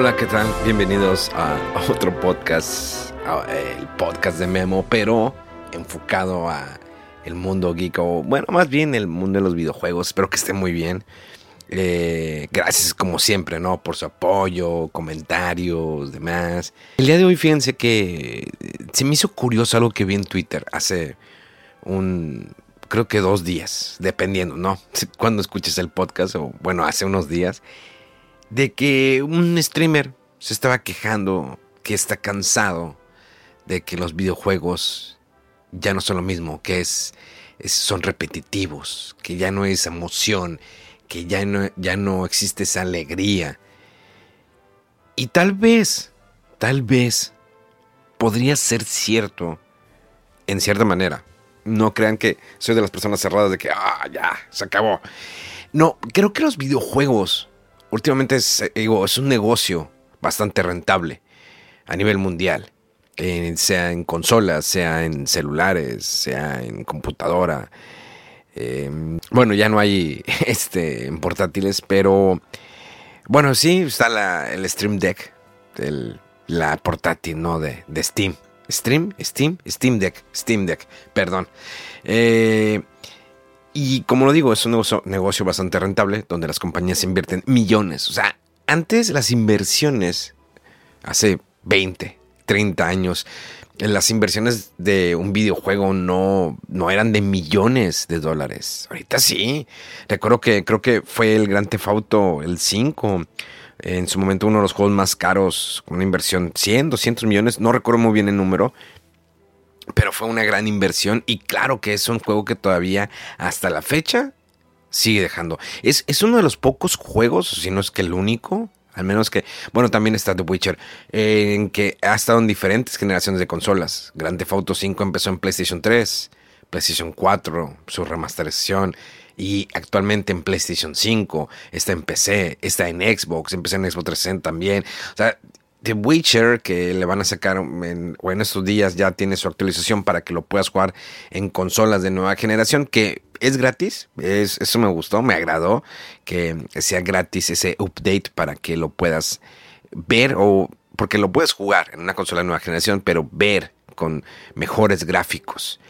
Hola, ¿qué tal? Bienvenidos a otro podcast, el podcast de Memo, pero enfocado a el mundo geek o, bueno, más bien el mundo de los videojuegos. Espero que esté muy bien. Eh, gracias como siempre, ¿no? Por su apoyo, comentarios, demás. El día de hoy, fíjense que se me hizo curioso algo que vi en Twitter hace un, creo que dos días, dependiendo, ¿no? Cuando escuches el podcast o, bueno, hace unos días de que un streamer se estaba quejando que está cansado de que los videojuegos ya no son lo mismo, que es, son repetitivos, que ya no es emoción, que ya no, ya no existe esa alegría. Y tal vez, tal vez podría ser cierto en cierta manera. No crean que soy de las personas cerradas de que, ah, ya, se acabó. No, creo que los videojuegos últimamente es, eh, es un negocio bastante rentable a nivel mundial. sea en consolas, sea en celulares, sea en computadora. Em, bueno, ya no hay este, en portátiles, pero bueno, sí está la, el Stream Deck, la portátil, ¿no? De, de, Steam. Stream, Steam, Steam Deck, Steam Deck, perdón. Eh, y como lo digo, es un negocio, bastante rentable donde las compañías invierten millones. O sea, antes las inversiones, hace 20, 30 años, las inversiones de un videojuego no, no eran de millones de dólares. Ahorita sí. Recuerdo que creo que fue el Gran Theft Auto, el 5. En su momento uno de los juegos más caros, con una inversión 100, 200 millones. No recuerdo muy bien el número pero fue una gran inversión y claro que es un juego que todavía hasta la fecha sigue dejando. Es, es uno de los pocos juegos, si no es que el único, al menos que, bueno, también está The Witcher, en que ha estado en diferentes generaciones de consolas. Grand Theft Auto 5 empezó en PlayStation 3, PlayStation 4, su remasterización, y actualmente en PlayStation 5, está en PC, está en Xbox, empecé en Xbox 360 también. O sea, The Witcher, que le van a sacar en, estos días ya tiene su actualización para que lo puedas jugar en consolas de nueva generación, que es gratis. Es, eso me gustó, me agradó que sea gratis ese update para que lo puedas ver o porque lo puedes jugar en una consola de nueva generación, pero ver con mejores gráficos.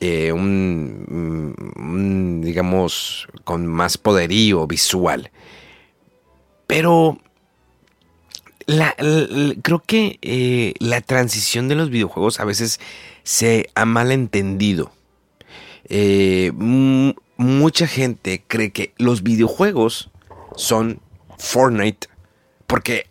Eh, un, digamos, con más poderío visual. Pero la, creo que eh, la transición de los videojuegos a veces se ha malentendido. Eh, mucha gente cree que los videojuegos son Fortnite porque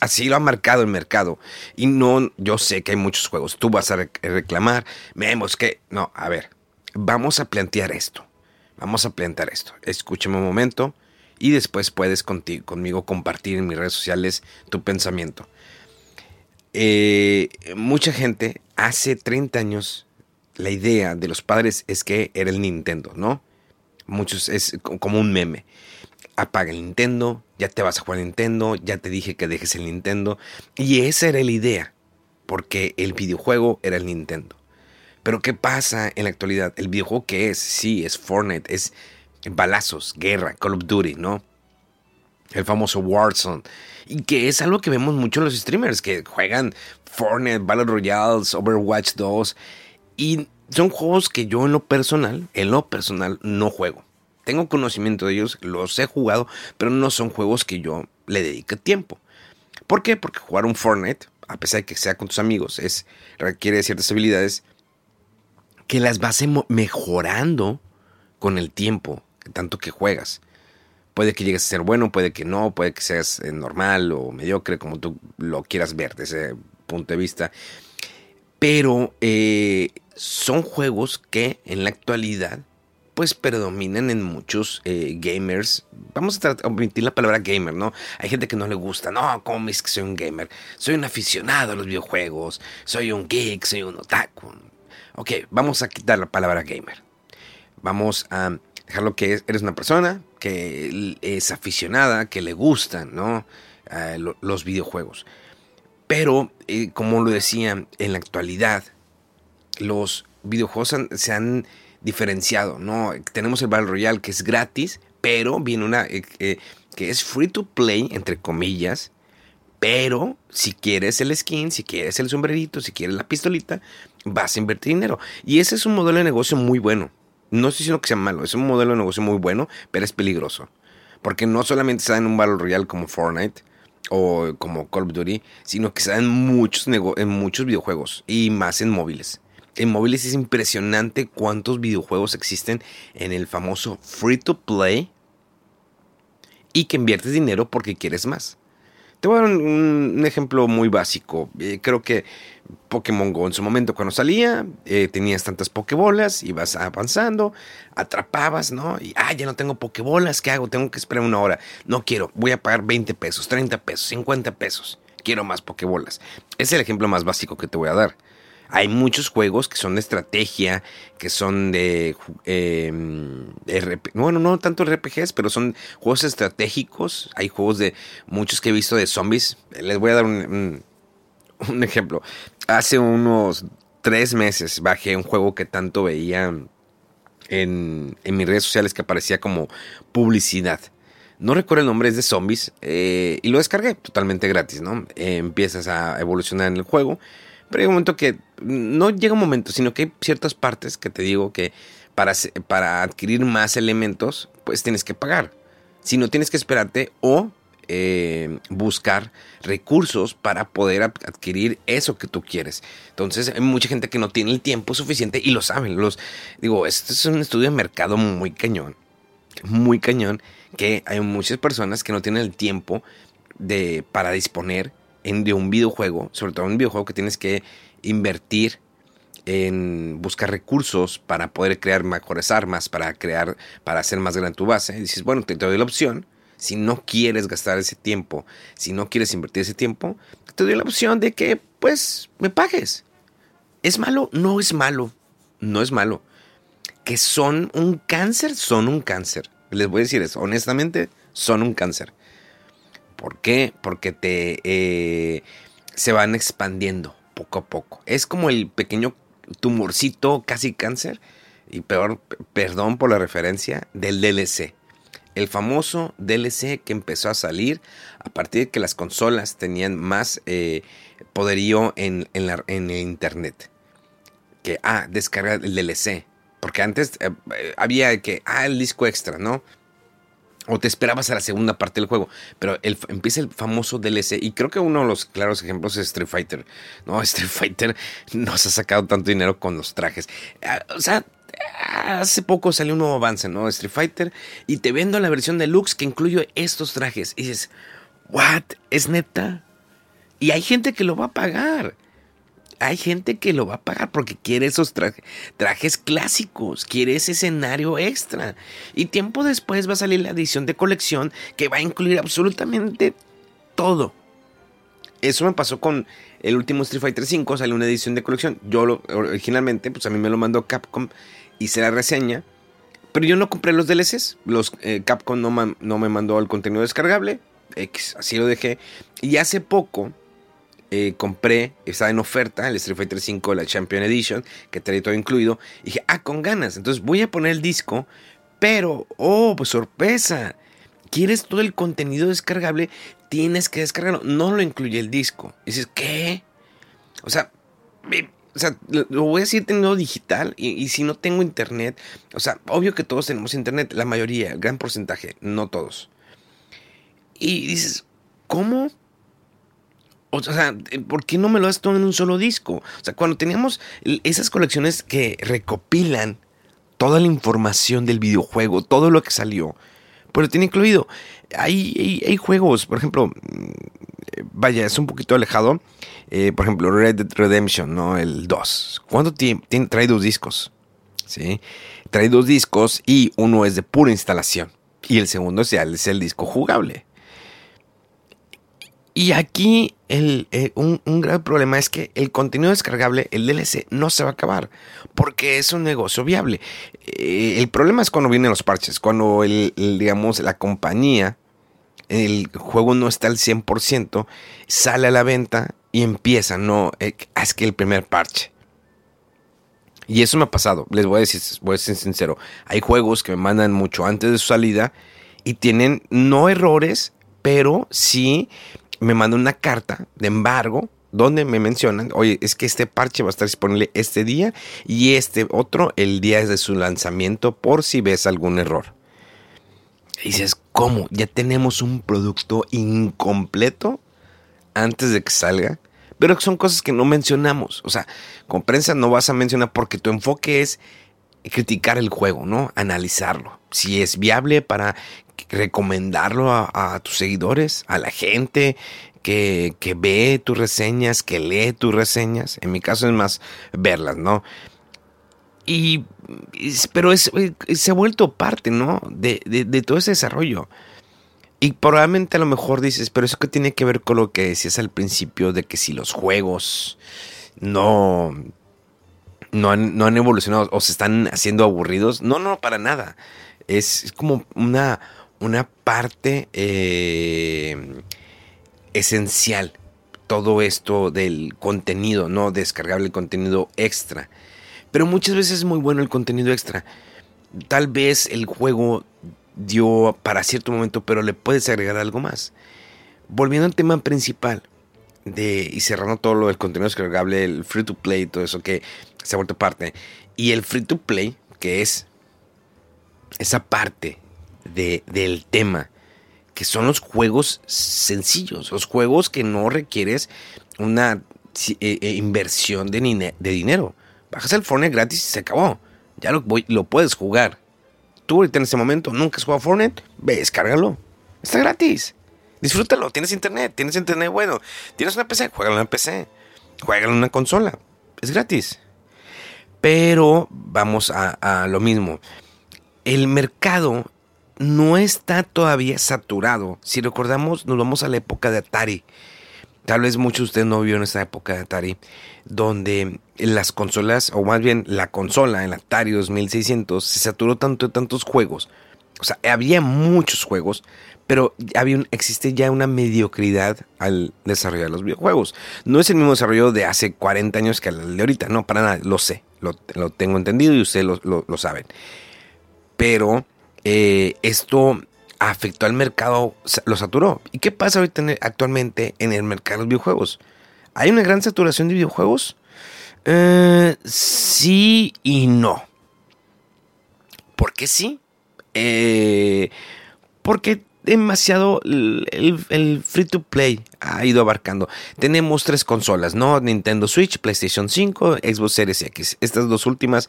así, lo ha marcado el mercado. Y no, yo sé que hay muchos juegos. Tú vas a reclamar, vemos que... No, a ver, vamos a plantear esto. Vamos a plantear esto. Escúchame un momento y después puedes conmigo compartir en mis redes sociales tu pensamiento. Eh, mucha gente hace 30 años la idea de los padres es que era el Nintendo, ¿no? Muchos es como un meme. Apaga el Nintendo, ya te vas a jugar Nintendo, ya te dije que dejes el Nintendo. Y esa era la idea, porque el videojuego era el Nintendo. Pero ¿qué pasa en la actualidad? El videojuego que es, sí, es Fortnite, es balazos, guerra, Call of Duty, ¿no? El famoso Warzone. Y que es algo que vemos mucho en los streamers que juegan Fortnite, Battle Royales, Overwatch 2. Y son juegos que yo en lo personal, en lo personal, no juego. Tengo conocimiento de ellos, los he jugado, pero no son juegos que yo le dedique tiempo. ¿Por qué? Porque jugar un Fortnite a pesar de que sea con tus amigos, es, requiere ciertas habilidades que las vas mejorando con el tiempo, tanto que juegas. Puede que llegues a ser bueno, puede que no, puede que seas eh, normal o mediocre, como tú lo quieras ver desde ese punto de vista. Pero eh, son juegos que en la actualidad pues predominan en muchos eh, gamers. Vamos a omitir la palabra gamer, ¿no? Hay gente que no le gusta, no, ¿cómo es que soy un gamer? Soy un aficionado a los videojuegos, soy un geek, soy un otaku. Ok, vamos a quitar la palabra gamer. Vamos a dejarlo que eres una persona que es aficionada, que le gustan, los videojuegos. Pero, eh, como lo decía, en la actualidad, los videojuegos se han diferenciado, ¿no? Tenemos el Battle Royale que es gratis, pero viene una eh, eh, que es free to play, entre comillas, pero si quieres el skin, si quieres el sombrerito, si quieres la pistolita, vas a invertir dinero. Y ese es un modelo de negocio muy bueno. No estoy diciendo que sea malo, es un modelo de negocio muy bueno, pero es peligroso. Porque no solamente está en un Battle Royale como Fortnite o como Call of Duty, sino que está en muchos, en muchos videojuegos y más en móviles en móviles es impresionante cuántos videojuegos existen en el famoso free to play y que inviertes dinero porque quieres más. Te voy a dar un, ejemplo muy básico. Eh, creo que Pokémon Go en su momento cuando salía, eh, tenías tantas Pokébolas, ibas avanzando, atrapabas, ¿no? Y, ah, ya no tengo Pokébolas, ¿qué hago? Tengo que esperar una hora. No quiero, voy a pagar 20 pesos, 30 pesos, 50 pesos. Quiero más Pokébolas. Es el ejemplo más básico que te voy a dar. Hay muchos juegos que son de estrategia, que son de... Eh, bueno, no tanto RPGs, pero son juegos estratégicos. Hay juegos de muchos que he visto de zombies. Les voy a dar un, un, ejemplo. Hace unos tres meses bajé un juego que tanto veía en, en mis redes sociales que aparecía como publicidad. No recuerdo el nombre, es de zombies. Eh, y lo descargué totalmente gratis, ¿no? Empiezas a evolucionar en el juego pero hay un momento que no llega un momento, sino que hay ciertas partes que te digo que para, para adquirir más elementos, pues tienes que pagar. Si no tienes que esperarte o eh, buscar recursos para poder adquirir eso que tú quieres. Entonces, hay mucha gente que no tiene el tiempo suficiente y lo saben. Los, digo, esto es un estudio de mercado muy cañón. Muy cañón. Que hay muchas personas que no tienen el tiempo de, para disponer de un videojuego, sobre todo en un videojuego que tienes que invertir en buscar recursos para poder crear mejores armas, para crear, para hacer más grande tu base. Y dices, bueno, te, doy la opción. Si no quieres gastar ese tiempo, si no quieres invertir ese tiempo, te doy la opción de que, pues, me pagues. ¿Es malo? No es malo. No es malo. Que son un cáncer, son un cáncer. Les voy a decir eso. Honestamente, son un cáncer. ¿Por qué? Porque te eh, se van expandiendo poco a poco. Es como el pequeño tumorcito, casi cáncer, y peor, perdón por la referencia, del DLC. El famoso DLC que empezó a salir a partir de que las consolas tenían más eh, poderío en, en, el internet. Que, ah, descarga el DLC. Porque antes eh, había que, ah, el disco extra, ¿no? O te esperabas a la segunda parte del juego. Pero el, empieza el famoso DLC. Y creo que uno de los claros ejemplos es Street Fighter. No, Street Fighter nos ha sacado tanto dinero con los trajes. Ah, o sea, hace poco salió un nuevo avance, ¿no? Street Fighter. Y te vendo la versión deluxe que incluye estos trajes. Y dices, ¿what? ¿Es neta? Y hay gente que lo va a pagar hay gente que lo va a pagar porque quiere esos trajes clásicos, quiere ese escenario extra. Y tiempo después va a salir la edición de colección que va a incluir absolutamente todo. Eso me pasó con el último Street Fighter V, salió una edición de colección. Yo lo, originalmente, pues a mí me lo mandó Capcom, hice la reseña, pero yo no compré los DLCs. Los, eh, Capcom no, me mandó el contenido descargable, así lo dejé. Y hace poco eh, compré, estaba en oferta, el Street Fighter V, la Champion Edition, que trae todo incluido. Y dije, ah, con ganas. Entonces voy a poner el disco, pero, oh, pues sorpresa. ¿Quieres todo el contenido descargable? Tienes que descargarlo. No lo incluye el disco. Dices, ¿qué? O sea, o sea, lo voy a seguir teniendo digital y, y, si no tengo internet, o sea, obvio que todos tenemos internet, la mayoría, gran porcentaje, no todos. Y dices, ¿cómo O sea, ¿por qué no me lo das todo en un solo disco? O sea, cuando teníamos esas colecciones que recopilan toda la información del videojuego, todo lo que salió, pues lo tiene incluido. Hay, hay, juegos, por ejemplo, mm, vaya, es un poquito alejado. Eh, por ejemplo, Red Dead Redemption, ¿no? El 2. ¿Cuánto tiene? Trae dos discos. ¿Sí? Trae dos discos y uno es de pura instalación. Y el segundo es el disco jugable. Y aquí el, eh, un, un, gran problema es que el contenido descargable, el DLC, no se va a acabar porque es un negocio viable. Eh, el problema es cuando vienen los parches, cuando el, digamos, la compañía, el juego no está al 100%, sale a la venta y empieza, no, eh, es que el primer parche. Y eso me ha pasado, les voy a decir, voy a ser sincero, hay juegos que me mandan mucho antes de su salida y tienen no errores, pero sí me manda una carta de embargo donde me mencionan, oye, es que este parche va a estar disponible este día y este otro el día de su lanzamiento por si ves algún error. Y dices, ¿cómo? ¿Ya tenemos un producto incompleto antes de que salga? Pero son cosas que no mencionamos. O sea, con prensa no vas a mencionar porque tu enfoque es criticar el juego, ¿no? Analizarlo. Si es viable para recomendarlo a, tus seguidores, a la gente que, que, ve tus reseñas, que lee tus reseñas. En mi caso es más verlas, ¿no? Y, pero es, se ha vuelto parte, ¿no? De, de, todo ese desarrollo. Y probablemente a lo mejor dices, pero eso que tiene que ver con lo que decías al principio de que si los juegos no, no, han, no han evolucionado o se están haciendo aburridos. No, no, para nada. es como una, una parte eh, esencial todo esto del contenido, ¿no? Descargable el contenido extra. Pero muchas veces es muy bueno el contenido extra. Tal vez el juego dio para cierto momento, pero le puedes agregar algo más. Volviendo al tema principal de, y cerrando todo lo del contenido descargable, el free to play, todo eso que se ha vuelto parte. Y el free to play, que es esa parte del tema, que son los juegos sencillos, los juegos que no requieres una eh, eh, inversión de, de, dinero. Bajas el Fortnite gratis y se acabó. Ya lo, lo puedes jugar. Tú ahorita en este momento nunca has jugado Fortnite, ve, descárgalo. Está gratis. Disfrútalo, tienes internet, tienes internet bueno. Tienes una PC, juégalo en una PC. Juégalo en una consola. Es gratis. Pero vamos a lo mismo. El mercado no está todavía saturado. Si recordamos, nos vamos a la época de Atari. Tal vez muchos de ustedes no vieron esa época de Atari, donde las consolas, o más bien la consola, el Atari 2600, se saturó tanto de tantos juegos. O sea, había muchos juegos, pero había existe ya una mediocridad al desarrollar los videojuegos. No es el mismo desarrollo de hace 40 años que el de ahorita, no, para nada, lo sé, lo, tengo entendido y ustedes lo, lo saben. Pero eh, esto afectó al mercado, lo saturó. ¿Y qué pasa ahorita actualmente en el mercado de los videojuegos? ¿Hay una gran saturación de videojuegos? Eh, sí y no. ¿Por qué sí? Eh, porque demasiado el, free to play ha ido abarcando. Tenemos tres consolas, ¿no? Nintendo Switch, PlayStation 5, Xbox Series X. Estas dos últimas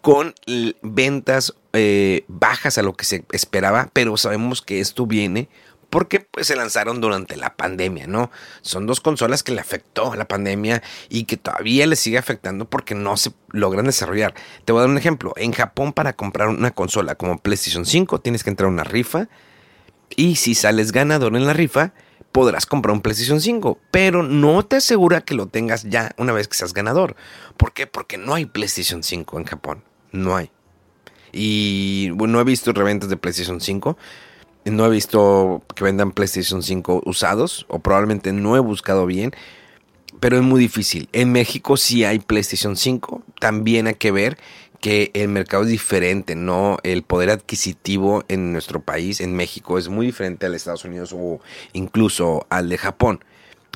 con ventas eh, bajas a lo que se esperaba, pero sabemos que esto viene porque pues, se lanzaron durante la pandemia, ¿no? Son dos consolas que le afectó a la pandemia y que todavía le sigue afectando porque no se logran desarrollar. Te voy a dar un ejemplo. En Japón para comprar una consola como PlayStation 5 tienes que entrar a una rifa y si sales ganador en la rifa, podrás comprar un PlayStation 5, pero no te asegura que lo tengas ya una vez que seas ganador. ¿Por qué? Porque no hay PlayStation 5 en Japón. No hay. Y bueno, no he visto reventas de PlayStation 5. No he visto que vendan PlayStation 5 usados, o probablemente no he buscado bien, pero es muy difícil. En México sí hay PlayStation 5, también hay que ver que el mercado es diferente, ¿no? El poder adquisitivo en nuestro país, en México, es muy diferente al de Estados Unidos o incluso al de Japón.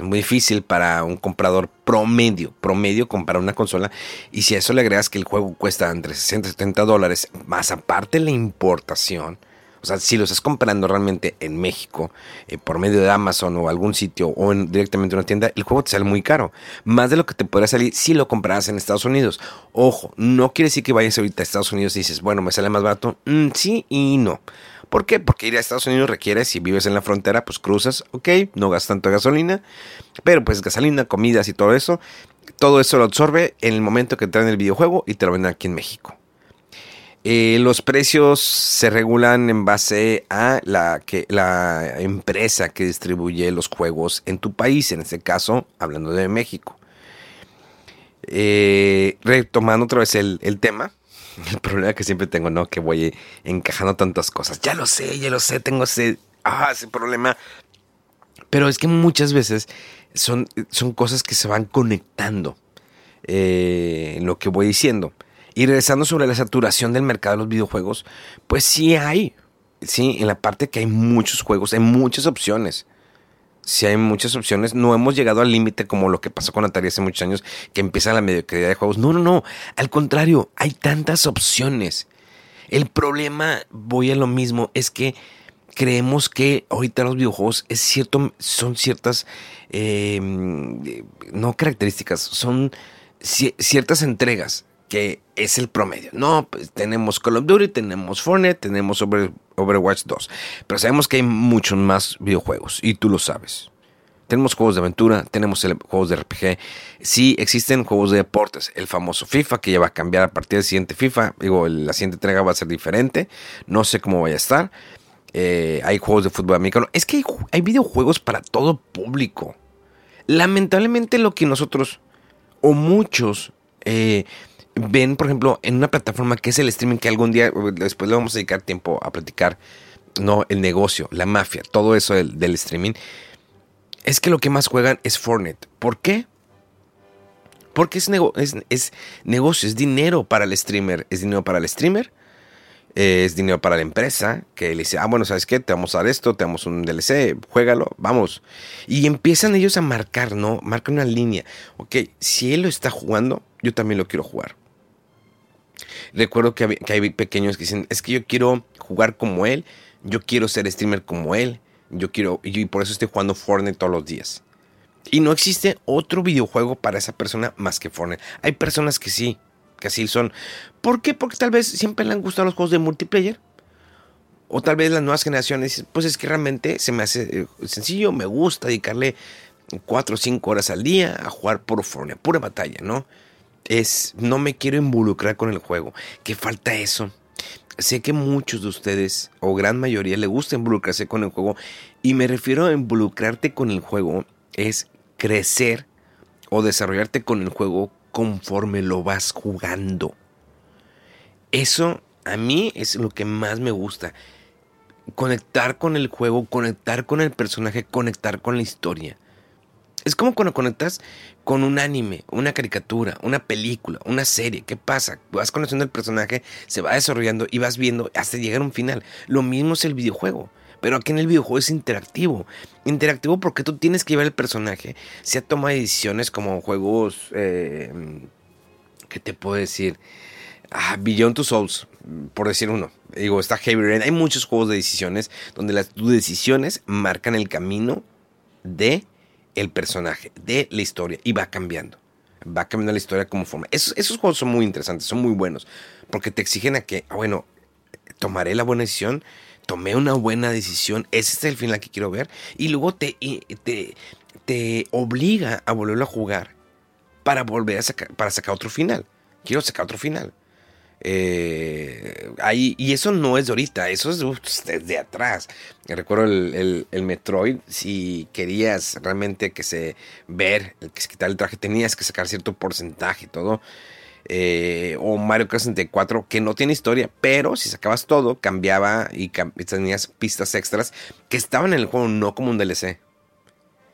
Muy difícil para un comprador promedio, promedio comprar una consola. Y si a eso le agregas que el juego cuesta entre 60 y 70 dólares, más aparte la importación. O sea, si lo estás comprando realmente en México, eh, por medio de Amazon o algún sitio o en, directamente en una tienda, el juego te sale muy caro. Más de lo que te podría salir si lo compraras en Estados Unidos. Ojo, no quiere decir que vayas ahorita a Estados Unidos y dices, bueno, me sale más barato. Mm, sí y no. ¿Por qué? Porque ir a Estados Unidos requiere, si vives en la frontera, pues cruzas, ok, no gastas tanto gasolina, pero pues gasolina, comidas y todo eso, todo eso lo absorbe en el momento que traen el videojuego y te lo venden aquí en México. Eh, los precios se regulan en base a la, empresa que distribuye los juegos en tu país, en este caso, hablando de México. Eh, retomando otra vez el, tema, el problema que siempre tengo, ¿no? Que voy encajando tantas cosas. Ya lo sé, ya lo sé, tengo ese, ah, ese problema. Pero es que muchas veces son, son cosas que se van conectando eh, en lo que voy diciendo. Y regresando sobre la saturación del mercado de los videojuegos, pues sí hay, sí, en la parte que hay muchos juegos, hay muchas opciones. Sí hay muchas opciones, no hemos llegado al límite como lo que pasó con Atari hace muchos años, que empieza la mediocridad de juegos. No, no, no, al contrario, hay tantas opciones. El problema, voy a lo mismo, es que creemos que ahorita los videojuegos es cierto, son ciertas, eh, no características, son ciertas entregas que es el promedio. No, pues tenemos Call of Duty, tenemos Fortnite, tenemos Overwatch 2. Pero sabemos que hay muchos más videojuegos y tú lo sabes. Tenemos juegos de aventura, tenemos juegos de RPG. Sí, existen juegos de deportes. El famoso FIFA, que ya va a cambiar a partir del siguiente FIFA. Digo, la siguiente entrega va a ser diferente. No sé cómo vaya a estar. Eh, hay juegos de fútbol americano. Es que hay, hay videojuegos para todo público. Lamentablemente lo que nosotros, o muchos, eh, ven, por ejemplo, en una plataforma que es el streaming, que algún día después le vamos a dedicar tiempo a platicar, no, el negocio, la mafia, todo eso del, streaming, es que lo que más juegan es Fortnite. ¿Por qué? Porque es, negocio, es dinero para el streamer, es dinero para el streamer, es dinero para la empresa, que le dice, ah, bueno, ¿sabes qué? Te vamos a dar esto, te damos un DLC, juégalo, vamos. Y empiezan ellos a marcar, ¿no? Marcan una línea. Ok, si él lo está jugando, yo también lo quiero jugar. Recuerdo que hay, pequeños que dicen, es que yo quiero jugar como él, yo quiero ser streamer como él, yo quiero, y por eso estoy jugando Fortnite todos los días. Y no existe otro videojuego para esa persona más que Fortnite. Hay personas que sí, que así son. ¿Por qué? Porque tal vez siempre le han gustado los juegos de multiplayer. O tal vez las nuevas generaciones, pues es que realmente se me hace eh, sencillo, me gusta dedicarle 4 o 5 horas al día a jugar por Fortnite, pura batalla, ¿no? Es no me quiero involucrar con el juego. Que falta eso. Sé que muchos de ustedes, o gran mayoría, le gusta involucrarse con el juego. Y me refiero a involucrarte con el juego, es crecer o desarrollarte con el juego conforme lo vas jugando. Eso a mí es lo que más me gusta. Conectar con el juego, conectar con el personaje, conectar con la historia. Es como cuando conectas con un anime, una caricatura, una película, una serie. ¿Qué pasa? Vas conociendo el personaje, se va desarrollando y vas viendo hasta llegar a un final. Lo mismo es el videojuego. Pero aquí en el videojuego es interactivo. Interactivo porque tú tienes que llevar el personaje. Se ha tomado decisiones como juegos. Eh, ¿Qué te puedo decir? Ah, Beyond Two Souls, por decir uno. Digo, está Heavy Rain. Hay muchos juegos de decisiones donde las tus decisiones marcan el camino de el personaje, de la historia y va cambiando. Va cambiando la historia como forma. Esos, esos juegos son muy interesantes, son muy buenos, porque te exigen a que, ah, bueno, tomaré la buena decisión, tomé una buena decisión, ese es el final que quiero ver, y luego te, te, te obliga a volverlo a jugar para volver a sacar, para sacar otro final. Quiero sacar otro final. Eh, ahí, y eso no es de ahorita, eso es desde atrás. Recuerdo el, Metroid, si querías realmente que se ver, que se quitara el traje, tenías que sacar cierto porcentaje y todo. Eh, o Mario Kart 64, que no tiene historia, pero si sacabas todo, cambiaba y, tenías pistas extras que estaban en el juego, no como un DLC.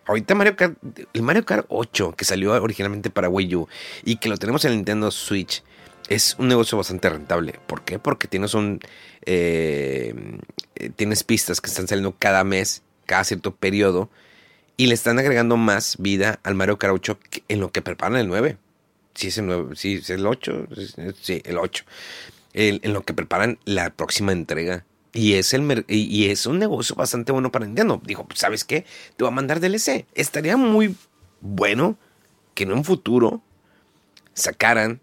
Ahorita Mario Kart, el Mario Kart 8, que salió originalmente para Wii U y que lo tenemos en el Nintendo Switch, es un negocio bastante rentable. ¿Por qué? Porque tienes un. Eh, tienes pistas que están saliendo cada mes, cada cierto periodo. Y le están agregando más vida al Mario 8 en lo que preparan el 9. Si es el 9, si es el 8, sí, el 8. en lo que preparan la próxima entrega. Y es, el y es un negocio bastante bueno para Nintendo. Dijo, ¿sabes qué? Te voy a mandar DLC. Estaría muy bueno que en un futuro sacaran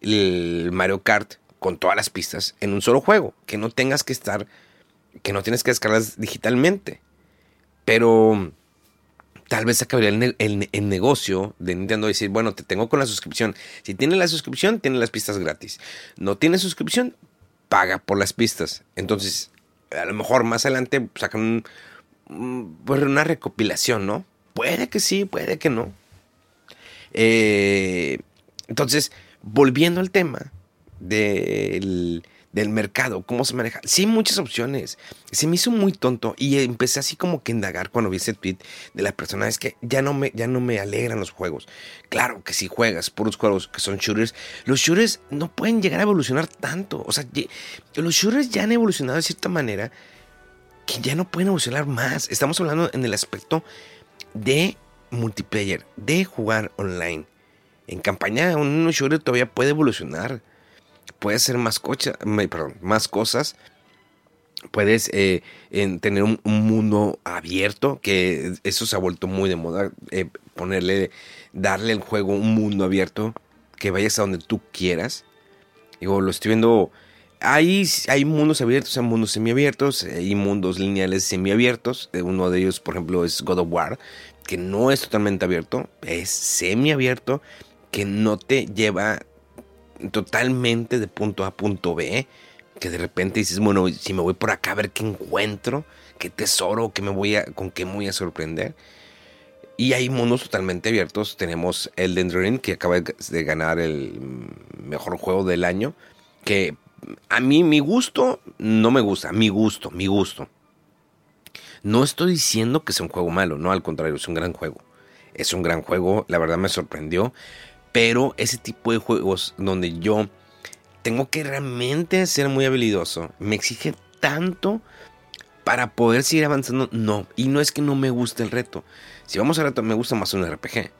el Mario Kart con todas las pistas en un solo juego. Que no tengas que estar, que no tienes que descargarlas digitalmente. Pero tal vez acabaría el, negocio de Nintendo decir, bueno, te tengo con la suscripción. Si tienes la suscripción, tienes las pistas gratis. No tienes suscripción, paga por las pistas. Entonces, a lo mejor más adelante sacan pues, una recopilación, ¿no? Puede que sí, puede que no. Eh, entonces, volviendo al tema del del mercado, cómo se maneja. Sí, muchas opciones. Se me hizo muy tonto y empecé así como que indagar cuando vi ese tweet de la persona. Es que ya no me, ya no me alegran los juegos. Claro que si juegas puros juegos que son shooters, los shooters no pueden llegar a evolucionar tanto. O sea, los shooters ya han evolucionado de cierta manera que ya no pueden evolucionar más. Estamos hablando en el aspecto de multiplayer, de jugar online. En campaña, un shooter todavía puede evolucionar puedes hacer más, más cosas. Puedes eh, tener un, mundo abierto, que eso se ha vuelto muy de moda. Eh, ponerle, darle al juego un mundo abierto, que vayas a donde tú quieras. Digo, lo estoy viendo. Hay, hay mundos abiertos, hay mundos semiabiertos, hay mundos lineales semiabiertos. Eh, uno de ellos, por ejemplo, es God of War, que no es totalmente abierto, es semiabierto, que no te lleva totalmente de punto A a punto B, que de repente dices, bueno, si me voy por acá a ver qué encuentro, qué tesoro, qué me voy a, con qué me voy a sorprender. Y hay mundos totalmente abiertos. Tenemos Elden Ring, que acaba de ganar el mejor juego del año. Que a mí, mi gusto, no me gusta. Mi gusto, mi gusto. No estoy diciendo que sea un juego malo, no, al contrario, es un gran juego. Es un gran juego, la verdad me sorprendió. Pero ese tipo de juegos donde yo tengo que realmente ser muy habilidoso, me exige tanto para poder seguir avanzando, no. Y no es que no me guste el reto. Si vamos al reto, me gusta más un RPG.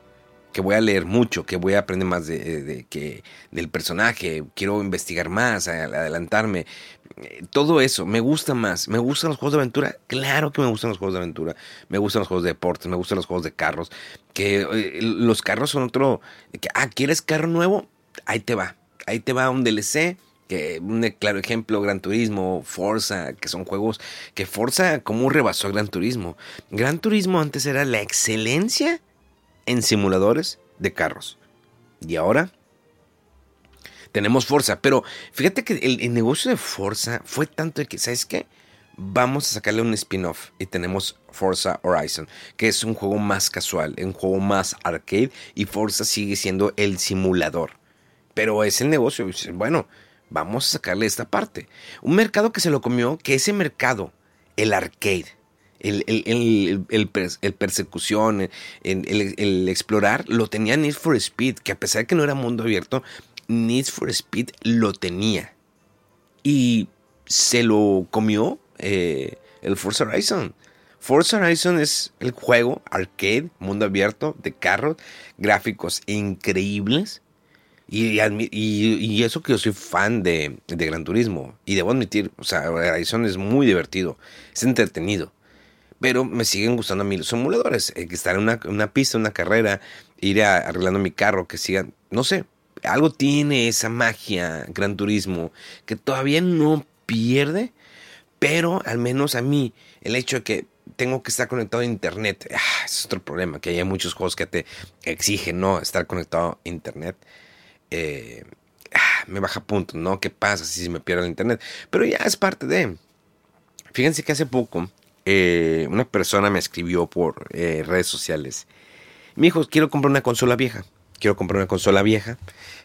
Que voy a leer mucho, que voy a aprender más de, que, del personaje, quiero investigar más, adelantarme. Eh, todo eso, me gusta más. ¿Me gustan los juegos de aventura? Claro que me gustan los juegos de aventura. Me gustan los juegos de deportes, me gustan los juegos de carros. Que eh, los carros son otro. Que, ah, ¿quieres carro nuevo? Ahí te va. Ahí te va un DLC. Que un claro ejemplo, Gran Turismo, Forza, que son juegos que Forza como rebasó a Gran Turismo. Gran Turismo antes era la excelencia en simuladores de carros. Y ahora tenemos Forza. Pero fíjate que el, negocio de Forza fue tanto de que, ¿sabes qué? Vamos a sacarle un spin-off y tenemos Forza Horizon, que es un juego más casual, un juego más arcade y Forza sigue siendo el simulador. Pero es el negocio, bueno, vamos a sacarle esta parte. Un mercado que se lo comió, que ese mercado, el arcade, el, el, persecución, el, explorar, lo tenía Need for Speed, que a pesar de que no era mundo abierto, Need for Speed lo tenía. Y se lo comió eh, el Forza Horizon. Forza Horizon es el juego arcade, mundo abierto, de carros, gráficos increíbles. Y, eso que yo soy fan de, Gran Turismo. Y debo admitir, o sea, Horizon es muy divertido, es entretenido. Pero me siguen gustando a mí los simuladores. que estar en una, una, pista, una carrera, ir arreglando mi carro, que sigan, no sé, algo tiene esa magia, Gran Turismo, que todavía no pierde, pero al menos a mí, el hecho de que tengo que estar conectado a internet, ah, es otro problema, que hay muchos juegos que te exigen, ¿no? Estar conectado a internet. Eh, ah, me baja punto, ¿no? ¿Qué pasa si me pierdo el internet? Pero ya es parte de... Fíjense que hace poco eh, una persona me escribió por eh, redes sociales. Mi hijo, quiero comprar una consola vieja quiero comprar una consola vieja,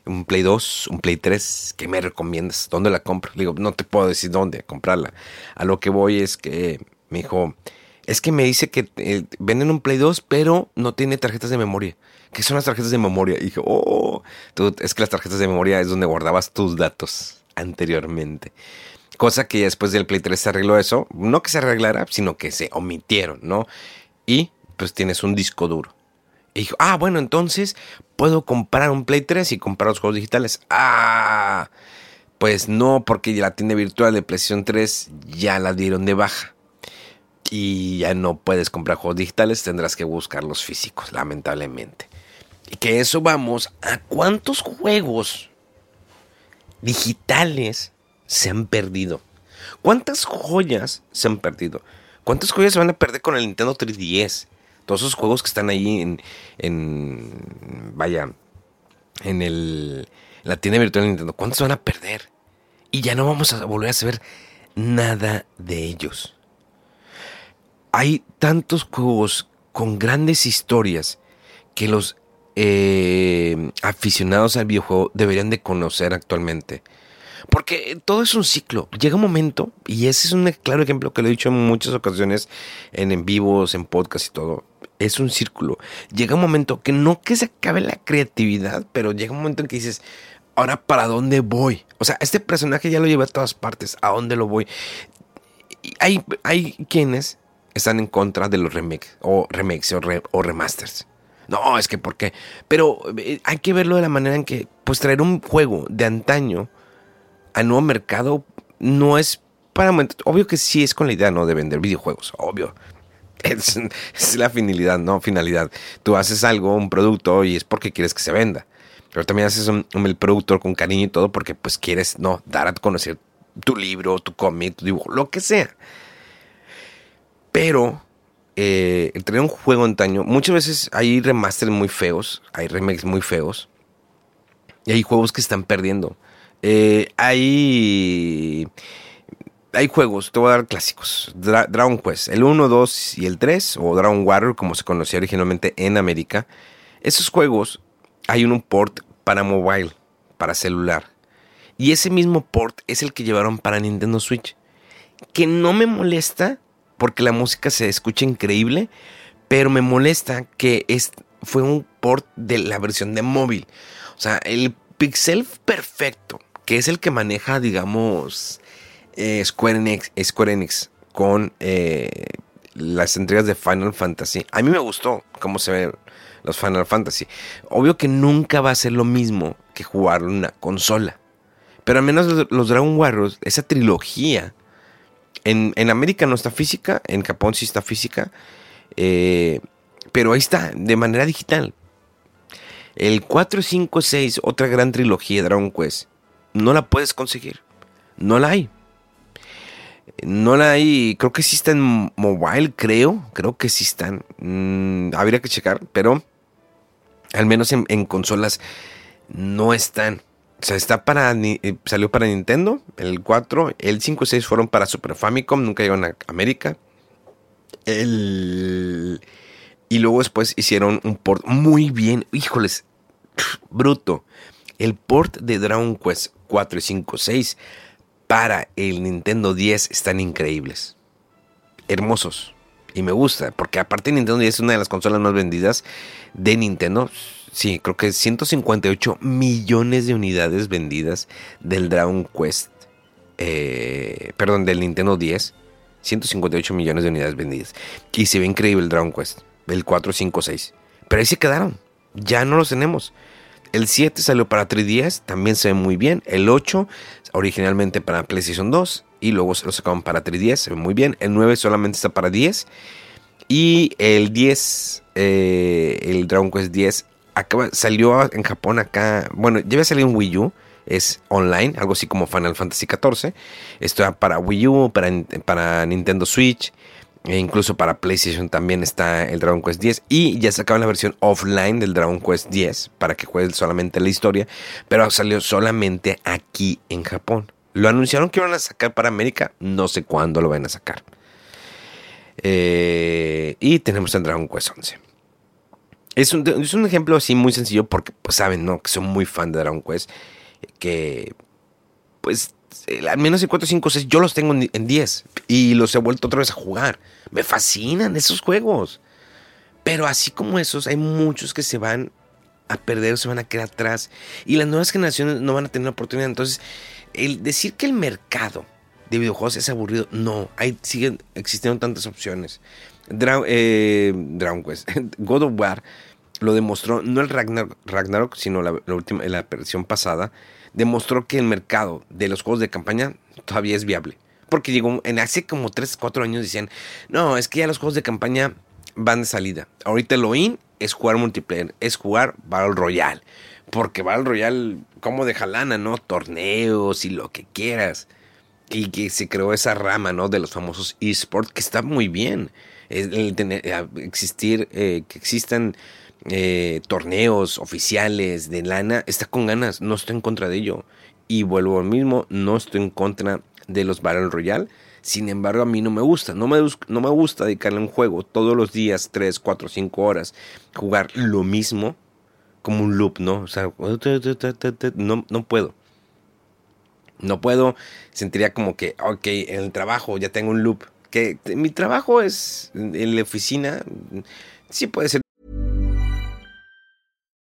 un Play 2, un Play 3, ¿qué me recomiendas? ¿Dónde la compro? Le digo, no te puedo decir dónde comprarla. A lo que voy es que me dijo, es que me dice que eh, venden un Play 2, pero no tiene tarjetas de memoria. ¿Qué son las tarjetas de memoria? Y dije, oh, es que las tarjetas de memoria es donde guardabas tus datos anteriormente. Cosa que después del Play 3 se arregló eso. No que se arreglara, sino que se omitieron, ¿no? Y pues tienes un disco duro. Y dijo, ah, bueno, entonces puedo comprar un Play 3 y comprar los juegos digitales. Ah, Pues no, porque la tienda virtual de PlayStation 3 ya la dieron de baja. Y ya no puedes comprar juegos digitales, tendrás que buscar los físicos, lamentablemente. Y que eso vamos a cuántos juegos digitales se han perdido. ¿Cuántas joyas se han perdido? ¿Cuántas joyas se van a perder con el Nintendo 3DS? Todos esos juegos que están ahí en, en vaya, en el, la tienda virtual de Nintendo. ¿Cuántos van a perder? Y ya no vamos a volver a saber nada de ellos. Hay tantos juegos con grandes historias que los eh, aficionados al videojuego deberían de conocer actualmente. Porque todo es un ciclo. Llega un momento, y ese es un claro ejemplo que lo he dicho en muchas ocasiones, en en vivos, en podcast y todo. Es un círculo. Llega un momento que no que se acabe la creatividad, pero llega un momento en que dices, ahora para dónde voy. O sea, este personaje ya lo lleva a todas partes. ¿A dónde lo voy? hay, hay quienes están en contra de los remakes o remakes o, o remasters. No, es que ¿por qué? Pero eh, hay que verlo de la manera en que, pues traer un juego de antaño al nuevo mercado no es para... Obvio que sí es con la idea, ¿no? De vender videojuegos, obvio. Es, la finalidad, ¿no? Finalidad. Tú haces algo, un producto, y es porque quieres que se venda. Pero también haces un, el producto con cariño y todo porque pues quieres, ¿no? Dar a conocer tu libro, tu cómic, tu dibujo, lo que sea. Pero eh, el tener un juego antaño, muchas veces hay remasters muy feos, hay remakes muy feos. Y hay juegos que están perdiendo. Eh, hay. Hay juegos, te voy a dar clásicos. Dragon Quest, el 1, 2 y el 3, o Dragon Warrior, como se conocía originalmente en América. Esos juegos, hay un port para mobile, para celular. Y ese mismo port es el que llevaron para Nintendo Switch. Que no me molesta, porque la música se escucha increíble, pero me molesta que es, fue un port de la versión de móvil. O sea, el pixel perfecto que es el que maneja, digamos, eh, Square, Enix, con eh, las entregas de Final Fantasy. A mí me gustó cómo se ven los Final Fantasy. Obvio que nunca va a ser lo mismo que jugar en una consola. Pero al menos los, Dragon Warriors, esa trilogía, en, América no está física, en Japón sí está física, eh, pero ahí está, de manera digital. El 4, 5, 6, otra gran trilogía de Dragon Quest no la puedes conseguir. No la hay. No la hay, creo que sí está en mobile, creo, creo que sí están. Mm, habría que checar, pero al menos en, consolas no están. O sea, está para, eh, salió para Nintendo, el 4, el 5 y 6 fueron para Super Famicom, nunca llegaron a América. El, y luego después hicieron un port muy bien, híjoles, bruto. El port de Dragon Quest 4 y 5, 6 para el Nintendo 10 están increíbles. Hermosos. Y me gusta, porque aparte Nintendo 10 es una de las consolas más vendidas de Nintendo. Sí, creo que 158 millones de unidades vendidas del Dragon Quest. Eh, perdón, del Nintendo 10. 158 millones de unidades vendidas. Y se ve increíble el Dragon Quest. El 4, 5, 6. Pero ahí se quedaron. Ya no los tenemos. El 7 salió para 3DS, también se ve muy bien. El 8 originalmente para PlayStation 2 y luego se lo sacaron para 3DS, se ve muy bien. El 9 solamente está para 10. Y el 10, eh, el Dragon Quest 10, acaba, salió en Japón acá. Bueno, ya había salido en Wii U, es online, algo así como Final Fantasy XIV. Esto para Wii U, para, para Nintendo Switch. E incluso para PlayStation también está el Dragon Quest 10. Y ya sacaban la versión offline del Dragon Quest 10 para que juegues solamente la historia. Pero salió solamente aquí en Japón. Lo anunciaron que iban a sacar para América. No sé cuándo lo van a sacar. Eh, y tenemos el Dragon Quest 11. Es un, es un, ejemplo así muy sencillo porque, pues, saben, ¿no? Que son muy fan de Dragon Quest. Que, pues, al menos en 4, 5, 6, yo los tengo en 10 y los he vuelto otra vez a jugar. Me fascinan esos juegos. Pero así como esos, hay muchos que se van a perder, se van a quedar atrás y las nuevas generaciones no van a tener oportunidad. Entonces, el decir que el mercado de videojuegos es aburrido, no, hay, siguen existiendo tantas opciones. Eh, Dragon Quest, God of War lo demostró, no el Ragnarok, sino la, última, la versión pasada demostró que el mercado de los juegos de campaña todavía es viable. Porque llegó, en hace como 3, 4 años decían, no, es que ya los juegos de campaña van de salida. Ahorita lo in es jugar multiplayer, es jugar Battle Royale. Porque Battle Royale, como deja lana, ¿no? Torneos y lo que quieras. Y que se creó esa rama, ¿no? De los famosos esports, que está muy bien. Eh, existir, eh, que existan eh, torneos oficiales de lana, está con ganas, no estoy en contra de ello. Y vuelvo al mismo, no estoy en contra de los Battle Royale. Sin embargo, a mí no me gusta. No me, no me gusta dedicarle a un juego todos los días, 3, 4, 5 horas, jugar lo mismo como un loop, ¿no? O sea, no, no puedo. No puedo. Sentiría como que, ok, en el trabajo ya tengo un loop. Que mi trabajo es en la oficina. Sí puede ser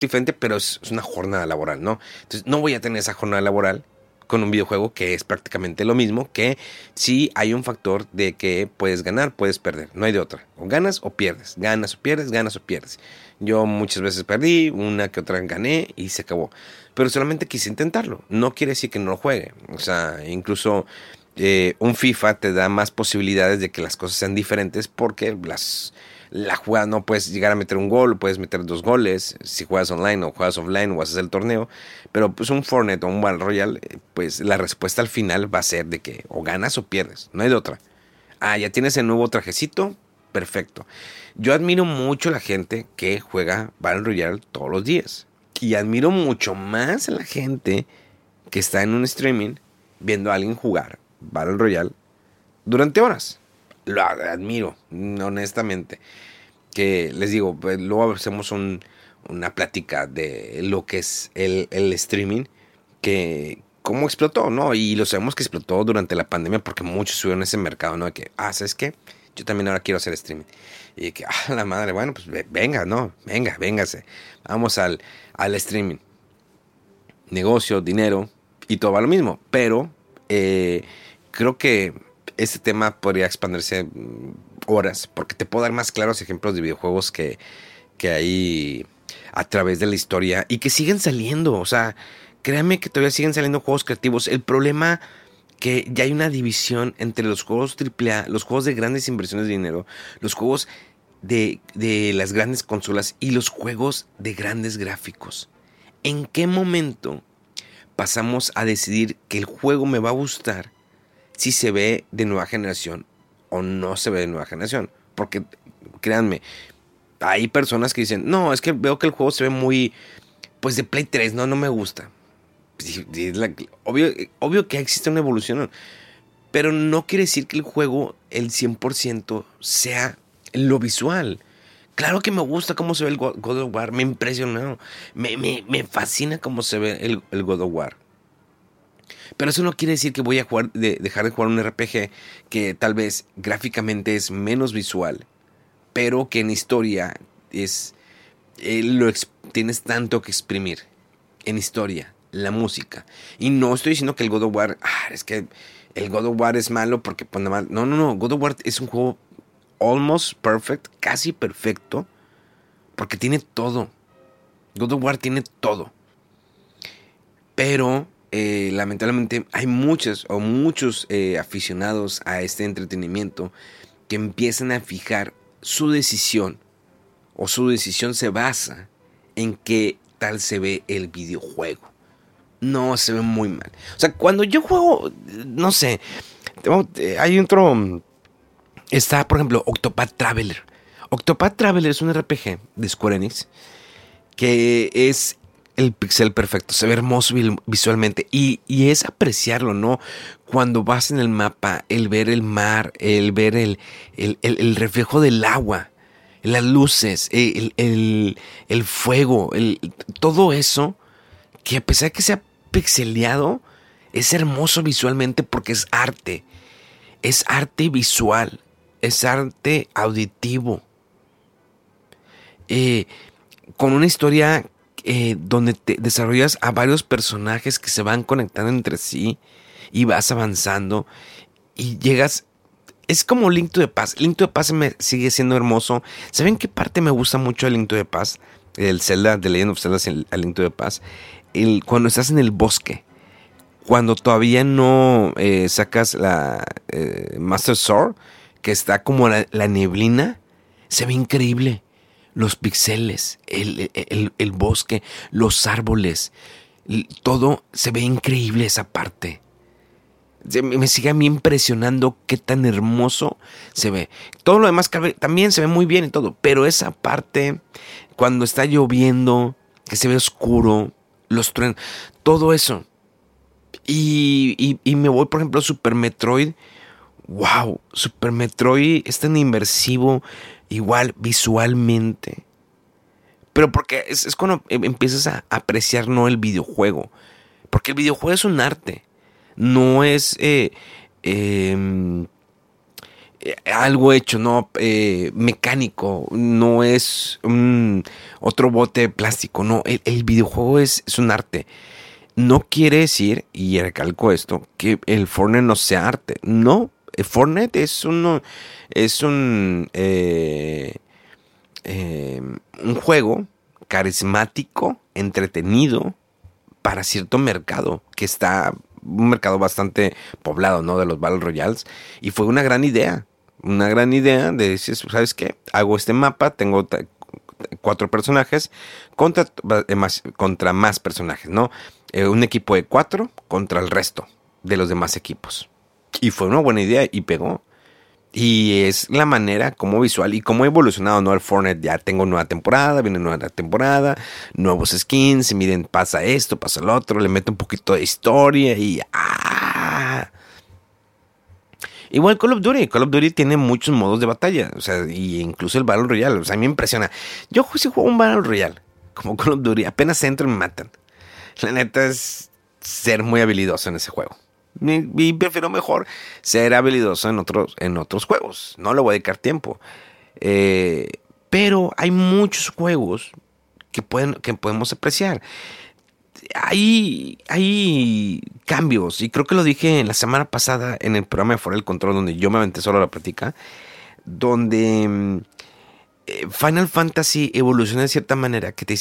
Diferente, pero es, una jornada laboral, ¿no? Entonces, no voy a tener esa jornada laboral con un videojuego que es prácticamente lo mismo que si hay un factor de que puedes ganar, puedes perder, no hay de otra. O ganas o pierdes, ganas o pierdes, ganas o pierdes. Yo muchas veces perdí, una que otra gané y se acabó. Pero solamente quise intentarlo. No quiere decir que no lo juegue. O sea, incluso eh, un FIFA te da más posibilidades de que las cosas sean diferentes porque las la jugada no puedes llegar a meter un gol, puedes meter dos goles si juegas online o juegas offline o haces el torneo, pero pues un Fortnite o un Battle Royale, eh, pues la respuesta al final va a ser de que o ganas o pierdes, no hay de otra. Ah, ya tienes el nuevo trajecito, perfecto. Yo admiro mucho a la gente que juega Battle Royale todos los días. Y admiro mucho más a la gente que está en un streaming viendo a alguien jugar Battle Royale durante horas. Lo admiro, honestamente. Que les digo, pues, luego hacemos una plática de lo que es el, streaming, que cómo explotó, ¿no? Y lo sabemos que explotó durante la pandemia porque muchos subieron ese mercado, ¿no? De que, ah, ¿sabes qué? Yo también ahora quiero hacer streaming. Y que, ah, la madre, bueno, pues venga, ¿no? Venga, véngase. Vamos al, al streaming. Negocio, dinero y todo va lo mismo. Pero eh, creo que este tema podría expandirse mm, horas, porque te puedo dar más claros ejemplos de videojuegos que, que hay a través de la historia y que siguen saliendo. O sea, créanme que todavía siguen saliendo juegos creativos. El problema que ya hay una división entre los juegos AAA, los juegos de grandes inversiones de dinero, los juegos de, de las grandes consolas y los juegos de grandes gráficos. ¿En qué momento pasamos a decidir que el juego me va a gustar si se ve de nueva generación o no se ve de nueva generación? Porque créanme, hay personas que dicen, no, es que veo que el juego se ve muy, pues de Play 3, no, no me gusta. obvio, obvio que existe una evolución, pero no quiere decir que el juego, el 100%, sea lo visual. Claro que me gusta cómo se ve el God of War, me impresionó, me, me, fascina cómo se ve el, el, God of War. Pero eso no quiere decir que voy a dejar de jugar un RPG que tal vez gráficamente es menos visual, pero que en historia es eh, lo tienes tanto que exprimir. En historia, la música. Y no estoy diciendo que el God of War, ah, es que el God of War es malo porque pone mal. No, no, no. God of War es un juego almost perfect, casi perfecto, porque tiene todo. God of War tiene todo. Pero eh, lamentablemente hay muchos o muchos eh, aficionados a este entretenimiento que empiezan a fijar su decisión o su decisión se basa en qué tal se ve el videojuego. No, se ve muy mal. O sea, cuando yo juego, no sé, eh, hay otro Está, por ejemplo, Octopath Traveler. Octopath Traveler es un RPG de Square Enix que es el pixel perfecto, se ve hermoso visualmente y, es apreciarlo, ¿no? Cuando vas en el mapa, el ver el mar, el ver el, el, reflejo del agua las luces, el, el, fuego, todo eso, que a pesar de que sea pixeleado, es hermoso visualmente porque es arte. Es arte visual, es arte auditivo. Eh, con una historia eh, donde te desarrollas a varios personajes que se van conectando entre sí y vas avanzando y llegas es como Link to the Past. Link to the Past me sigue siendo hermoso. ¿Saben qué parte me gusta mucho de Link to the Past? El Zelda, de Legend of Zelda, el Link to the Past. Cuando estás en el bosque. Cuando todavía no eh, sacas la eh, Master Sword, que está como la, neblina, se ve increíble. Los pixeles, el, el bosque, los árboles, todo se ve increíble esa parte me sigue a mí impresionando qué tan hermoso se ve. Todo lo demás también se ve muy bien y todo, pero esa parte, cuando está lloviendo, que se ve oscuro, los truenos, todo eso. Y, y, me voy, por ejemplo, a Super Metroid. ¡Wow! Super Metroid es tan inmersivo, igual visualmente. Pero porque es, es cuando em, empiezas a apreciar no el videojuego. Porque el videojuego es un arte no es eh, em, eh, algo hecho, no eh, mecánico, no es otro bote de plástico, no, el, videojuego es, un arte. No quiere decir, y recalco esto, que el Fortnite no sea arte. No, Fortnite es uno, es un, em, un juego carismático, entretenido, para cierto mercado que está un mercado bastante poblado, ¿no? De los Battle Royales. Y fue una gran idea. Una gran idea de decir, ¿sabes qué? Hago este mapa, tengo cuatro personajes contra eh, más, contra más personajes, ¿no? Eh, un equipo de cuatro contra el resto de los demás equipos. Y fue una buena idea y pegó. Y es la manera como visual y cómo ha evolucionado, ¿no? El Fortnite ya tengo nueva temporada, viene nueva temporada, nuevos skins, y miren, pasa esto, pasa lo otro, le meto un poquito de historia y ¡ah! Igual Call of Duty, Call of Duty tiene muchos modos de batalla, o sea, y incluso el Battle Royale, o sea, a mí me impresiona. Yo si juego un Battle Royale, como Call of Duty, apenas entro y me matan. La neta es ser muy habilidoso en ese juego. Y prefiero mejor ser habilidoso en otros, en otros juegos. No le voy a dedicar tiempo. Eh, pero hay muchos juegos que, pueden, que podemos apreciar. Hay, hay cambios, y creo que lo dije la semana pasada en el programa de Fuera del Control, donde yo me aventé solo la práctica, donde mm, eh, Final Fantasy evoluciona de cierta manera, que te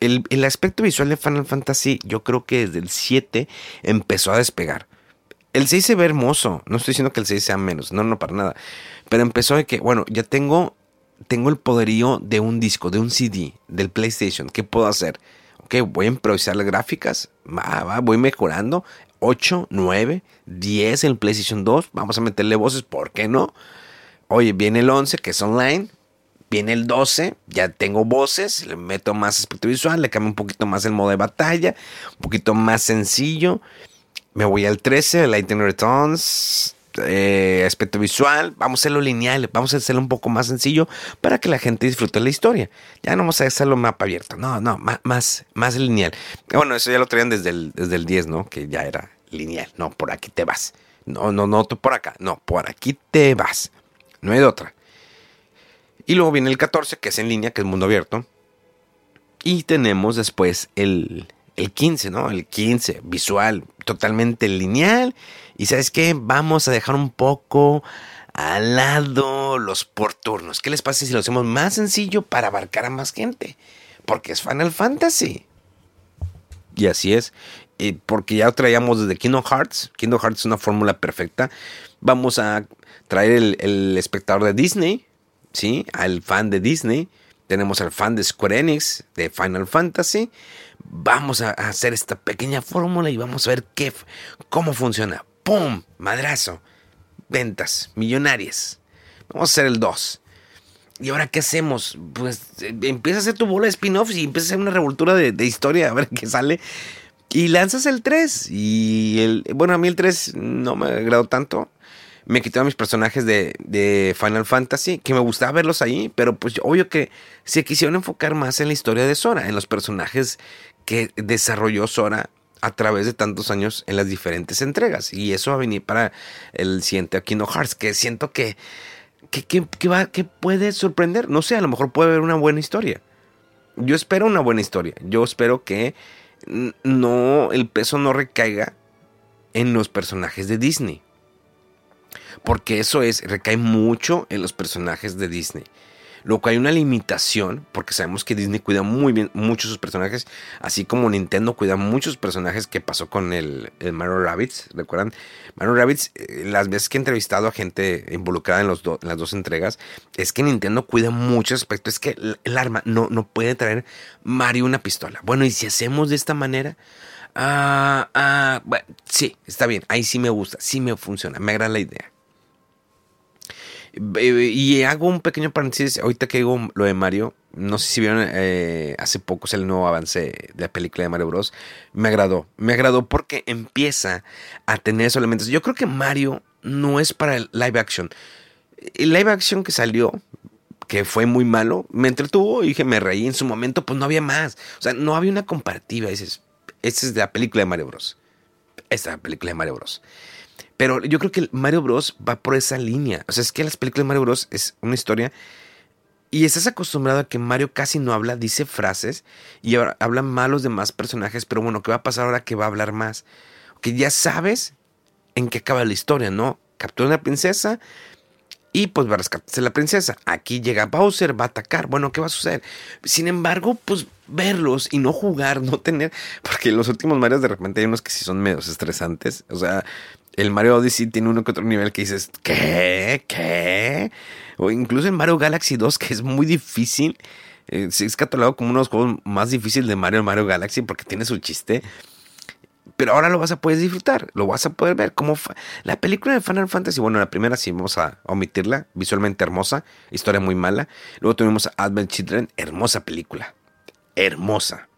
el, el, aspecto visual de Final Fantasy, yo creo que desde el 7 empezó a despegar. El 6 se ve hermoso. No estoy diciendo que el 6 sea menos. No, no, para nada. Pero empezó de que, bueno, ya tengo, tengo el poderío de un disco, de un CD, del PlayStation. ¿Qué puedo hacer? Ok, voy a improvisar las gráficas. Va, voy mejorando. 8, 9, 10 en el PlayStation 2. Vamos a meterle voces, ¿por qué no? Oye, viene el 11, que es online. Viene el 12, ya tengo voces, le meto más aspecto visual, le cambio un poquito más el modo de batalla, un poquito más sencillo. Me voy al 13, Lightning Returns, eh, aspecto visual, vamos a hacerlo lineal, vamos a hacerlo un poco más sencillo para que la gente disfrute la historia. Ya no vamos a hacerlo mapa abierto, no, no, más, más, lineal. Bueno, eso ya lo traían desde el, desde el 10, ¿no? Que ya era lineal, no, por aquí te vas. No, no, no, tú por acá, no, por aquí te vas. No hay de otra. Y luego viene el 14, que es en línea, que es mundo abierto. Y tenemos después el, el 15, ¿no? El 15, visual, totalmente lineal. Y sabes qué, vamos a dejar un poco al lado los por turnos. ¿Qué les pasa si lo hacemos más sencillo para abarcar a más gente? Porque es Final Fantasy. Y así es. Y porque ya traíamos desde Kingdom Hearts. Kingdom Hearts es una fórmula perfecta. Vamos a traer el, el espectador de Disney, ¿sí? Al fan de Disney. Tenemos al fan de Square Enix, de Final Fantasy vamos a hacer esta pequeña fórmula y vamos a ver qué, cómo funciona. ¡Pum! Madrazo. Ventas millonarias. Vamos a hacer el 2. ¿Y ahora qué hacemos? Pues eh, empieza a hacer tu bola de spin-offs y empieza a hacer una revoltura de, historia a ver qué sale. Y lanzas el 3. Y el. Bueno, a mí el 3 no me agradó tanto. Me quitaron mis personajes de, Final Fantasy, que me gustaba verlos ahí, pero pues obvio que se quisieron enfocar más en la historia de Sora, en los personajes que desarrolló Sora a través de tantos años en las diferentes entregas. Y eso va a venir para el siguiente Kingdom Hearts, que siento que, que, que, va, que puede sorprender. No sé, a lo mejor puede haber una buena historia. Yo espero una buena historia. Yo espero que no el peso no recaiga en los personajes de Disney. Porque eso es, recae mucho en los personajes de Disney. Lo que hay una limitación, porque sabemos que Disney cuida muy bien muchos sus personajes, así como Nintendo cuida muchos personajes que pasó con el, Mario Rabbits, ¿recuerdan? Mario Rabbits, eh, las veces que he entrevistado a gente involucrada en, las dos entregas, es que Nintendo cuida muchos aspectos, es que el, arma no, no puede traer Mario una pistola. Bueno, y si hacemos de esta manera, ah, ah, bueno, sí, está bien, ahí sí me gusta, sí me funciona, me agrada la idea. Y hago un pequeño paréntesis, ahorita que digo lo de Mario, no sé si vieron eh, hace poco el nuevo avance de la película de Mario Bros. Me agradó, me agradó porque empieza a tener esos elementos. Yo creo que Mario no es para el live action. El live action que salió, que fue muy malo, me entretuvo y dije, me reí en su momento, pues no había más. O sea, no había una comparativa. Dices, esta es de la película de Mario Bros. Esta es la película de Mario Bros. Pero yo creo que Mario Bros va por esa línea. O sea, es que las películas de Mario Bros es una historia y estás acostumbrado a que Mario casi no habla, dice frases y ahora habla mal los demás personajes, pero bueno, ¿qué va a pasar ahora que va a hablar más? Que ya sabes en qué acaba la historia, ¿no? Captura una princesa y pues va a rescatarse la princesa. Aquí llega Bowser, va a atacar. Bueno, ¿qué va a suceder? Sin embargo, pues verlos y no jugar, no tener. Porque los últimos Marios de repente hay unos que sí son medios estresantes. O sea, el Mario Odyssey tiene uno que otro nivel que dices, ¿qué? ¿Qué? O incluso el Mario Galaxy 2, que es muy difícil. Eh, es catalogado como uno de los juegos más difíciles de Mario, Mario Galaxy, porque tiene su chiste. Pero ahora lo vas a poder disfrutar, lo vas a poder ver. Como la película de Final Fantasy, bueno, la primera sí vamos a omitirla, visualmente hermosa, historia muy mala. Luego tuvimos Advent Children, hermosa película, hermosa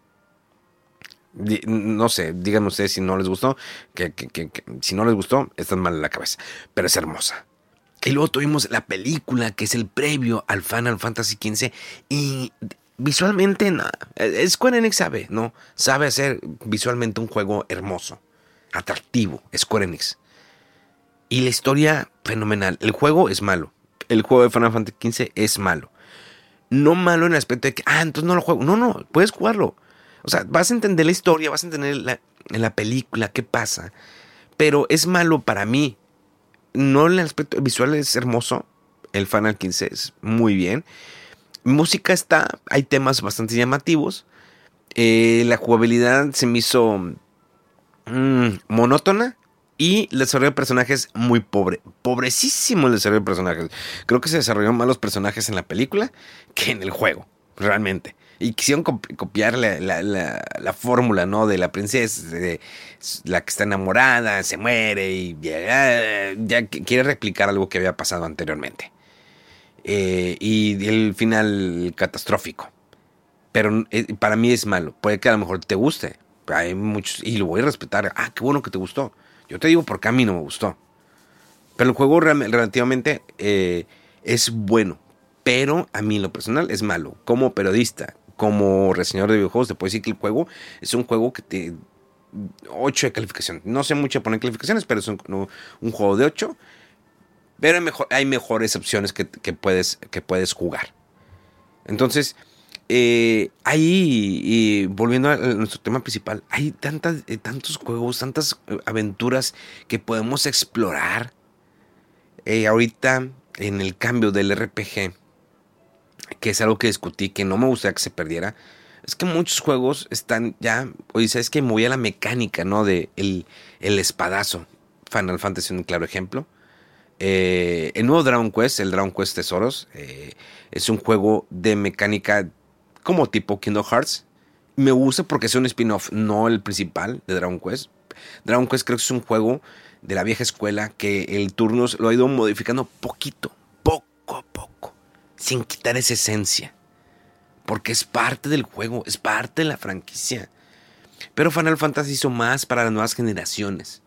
no sé, díganme ustedes si no les gustó, que, si no les gustó, están mal en la cabeza, pero es hermosa. Y luego tuvimos la película, que es el previo al Final Fantasy XV, y visualmente nada. Square Enix sabe, ¿no? Sabe hacer visualmente un juego hermoso, atractivo, Square Enix. Y la historia, fenomenal. El juego es malo. El juego de Final Fantasy XV es malo. No malo en el aspecto de que, ah, entonces no lo juego. No, no, puedes jugarlo. O sea, vas a entender la historia, vas a entender la, la película, qué pasa. Pero es malo para mí. No en el aspecto visual es hermoso. El Final 15 es muy bien. Música está, hay temas bastante llamativos. Eh, la jugabilidad se me hizo mm, monótona. Y el desarrollo de personajes muy pobre. Pobrecísimo el desarrollo de personajes. Creo que se desarrollaron más los personajes en la película que en el juego. Realmente y quisieron copiar la, fórmula, ¿no? De la princesa, la que está enamorada, se muere y ya, quiere replicar algo que había pasado anteriormente. Eh, y el final catastrófico. Pero eh, para mí es malo. Puede que a lo mejor te guste. Hay muchos, y lo voy a respetar. Ah, qué bueno que te gustó. Yo te digo porque a mí no me gustó. Pero el juego relativamente eh, es bueno. Pero a mí en lo personal es malo. Como periodista, como reseñador de videojuegos, te puedo decir que el juego es un juego que te. 8 de calificación. No sé mucho poner calificaciones, pero es un, juego de 8. Pero hay, mejor, hay mejores opciones que, puedes, que puedes jugar. Entonces, eh, ahí, y volviendo a nuestro tema principal, hay tantas, eh, tantos juegos, tantas eh, aventuras que podemos explorar. ahorita, en el cambio del RPG, que es algo que discutí, que no me gustaría que se perdiera, es que muchos juegos están ya, oye, sabes que muy a la mecánica, ¿no? De el, espadazo. Final Fantasy es un claro ejemplo. Eh, el nuevo Dragon Quest, el Dragon Quest Tesoros, eh, es un juego de mecánica como tipo Kingdom Hearts. Me gusta porque es un spin-off, no el principal de Dragon Quest. Dragon Quest creo que es un juego de la vieja escuela que el turnos lo ha ido modificando poquito, poco a poco sin quitar esa esencia. Porque es parte del juego, es parte de la franquicia. Pero Final Fantasy hizo más para las nuevas generaciones.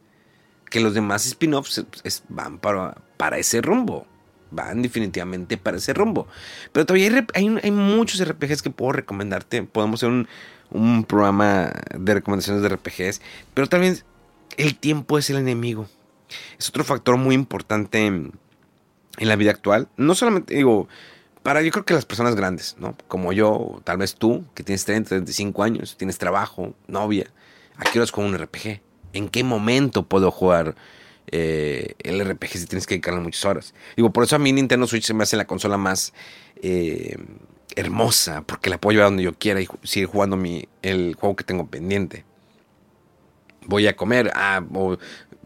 que los demás spin-offs van para, para ese rumbo. Van definitivamente para ese rumbo. Pero todavía hay, hay, muchos RPGs que puedo recomendarte. Podemos hacer un, un programa de recomendaciones de RPGs. Pero también el tiempo es el enemigo. Es otro factor muy importante en, en la vida actual. No solamente, digo, para yo creo que las personas grandes, ¿no? Como yo, tal vez tú, que tienes 30, 35 años, tienes trabajo, novia, ¿a qué horas con un RPG? ¿En qué momento puedo jugar eh, el RPG si tienes que dedicarle muchas horas? Digo, por eso a mí Nintendo Switch se me hace la consola más eh, hermosa, porque la puedo llevar donde yo quiera y seguir jugando mi, el juego que tengo pendiente. Voy a comer, ah, o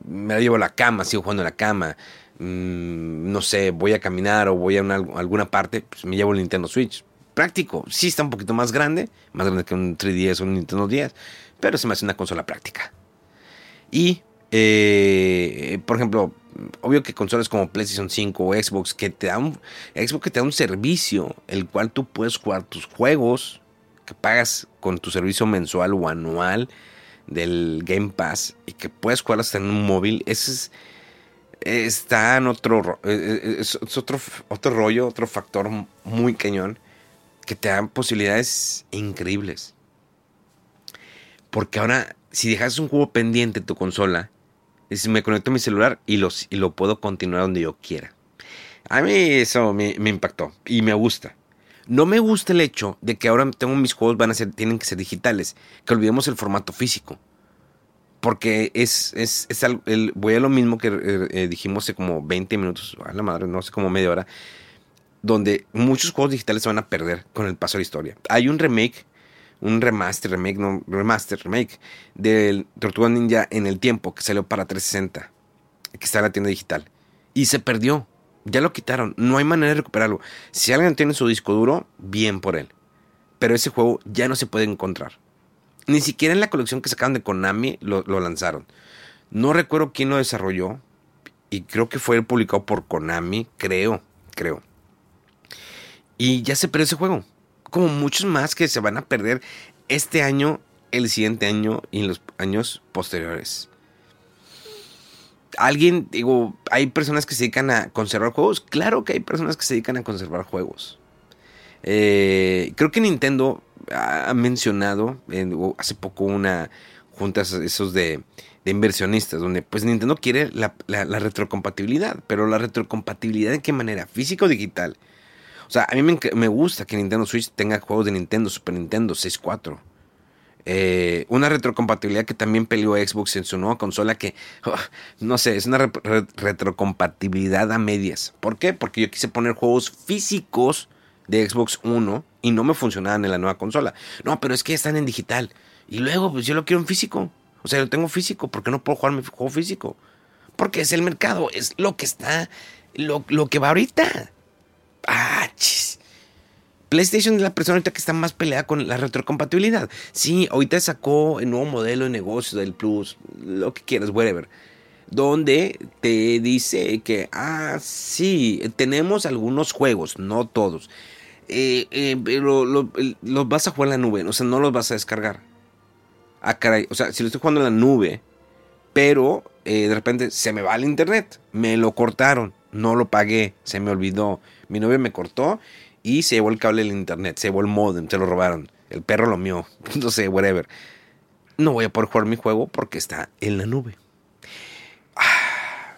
me la llevo a la cama, sigo jugando en la cama Mm, no sé, voy a caminar o voy a, alguna parte, pues me llevo el Nintendo Switch. Práctico, sí está un poquito más grande, más grande que un 3DS o un Nintendo 10, pero se me hace una consola práctica. Y, eh, por ejemplo, obvio que consolas como PlayStation 5 o Xbox que te da un Xbox que te da un servicio el cual tú puedes jugar tus juegos que pagas con tu servicio mensual o anual del Game Pass y que puedes jugar hasta en un móvil, ese es está en otro, eh, eh, es, otro, otro rollo, otro factor muy cañón que te dan posibilidades increíbles. Porque ahora, si dejas un juego pendiente en tu consola, es, me conecto a mi celular y, los, y lo puedo continuar donde yo quiera. A mí eso me, me, impactó y me gusta. No me gusta el hecho de que ahora tengo mis juegos van a ser, tienen que ser digitales, que olvidemos el formato físico. Porque es, es, es el, voy a lo mismo que eh, eh, dijimos hace como 20 minutos, a la madre, no sé, como media hora, donde muchos juegos digitales se van a perder con el paso de la historia. Hay un remake, un remaster, remake, no, remaster, remake del Tortuga Ninja en el tiempo que salió para 360, que está en la tienda digital. Y se perdió. Ya lo quitaron. No hay manera de recuperarlo. Si alguien tiene su disco duro, bien por él. Pero ese juego ya no se puede encontrar. Ni siquiera en la colección que sacaron de Konami lo, lanzaron. No recuerdo quién lo desarrolló. Y creo que fue publicado por Konami. Creo, creo. Y ya se perdió ese juego. Como muchos más que se van a perder este año, el siguiente año y en los años posteriores. Alguien, digo, hay personas que se dedican a conservar juegos. Claro que hay personas que se dedican a conservar juegos. Eh, creo que Nintendo ha mencionado hace poco una junta esos de, inversionistas, donde pues Nintendo quiere la, retrocompatibilidad, pero la retrocompatibilidad en qué manera, física o digital. O sea, a mí me, gusta que Nintendo Switch tenga juegos de Nintendo, Super Nintendo 64. Eh, una retrocompatibilidad que también peleó Xbox en su nueva consola que, oh, no sé, es una retrocompatibilidad a medias. ¿Por qué? Porque yo quise poner juegos físicos de Xbox One y no me funcionaban en la nueva consola. No, pero es que están en digital. Y luego, pues yo lo quiero en físico. O sea, lo tengo físico. ¿Por qué no puedo jugar mi juego físico? Porque es el mercado, es lo que está, lo, que va ahorita. Ah, chis. PlayStation es la persona ahorita que está más peleada con la retrocompatibilidad. Sí, ahorita sacó el nuevo modelo de negocio del Plus, lo que quieras, whatever. Donde te dice que, ah, sí, tenemos algunos juegos, no todos eh, eh, pero los vas a jugar en la nube, o sea, no los vas a descargar. Ah, caray, o sea, si lo estoy jugando en la nube, pero eh, de repente se me va el internet, me lo cortaron, no lo pagué, se me olvidó, mi novia me cortó y se llevó el cable del internet, se llevó el modem, se lo robaron, el perro lo mío, no sé, whatever. No voy a poder jugar mi juego porque está en la nube. Ah,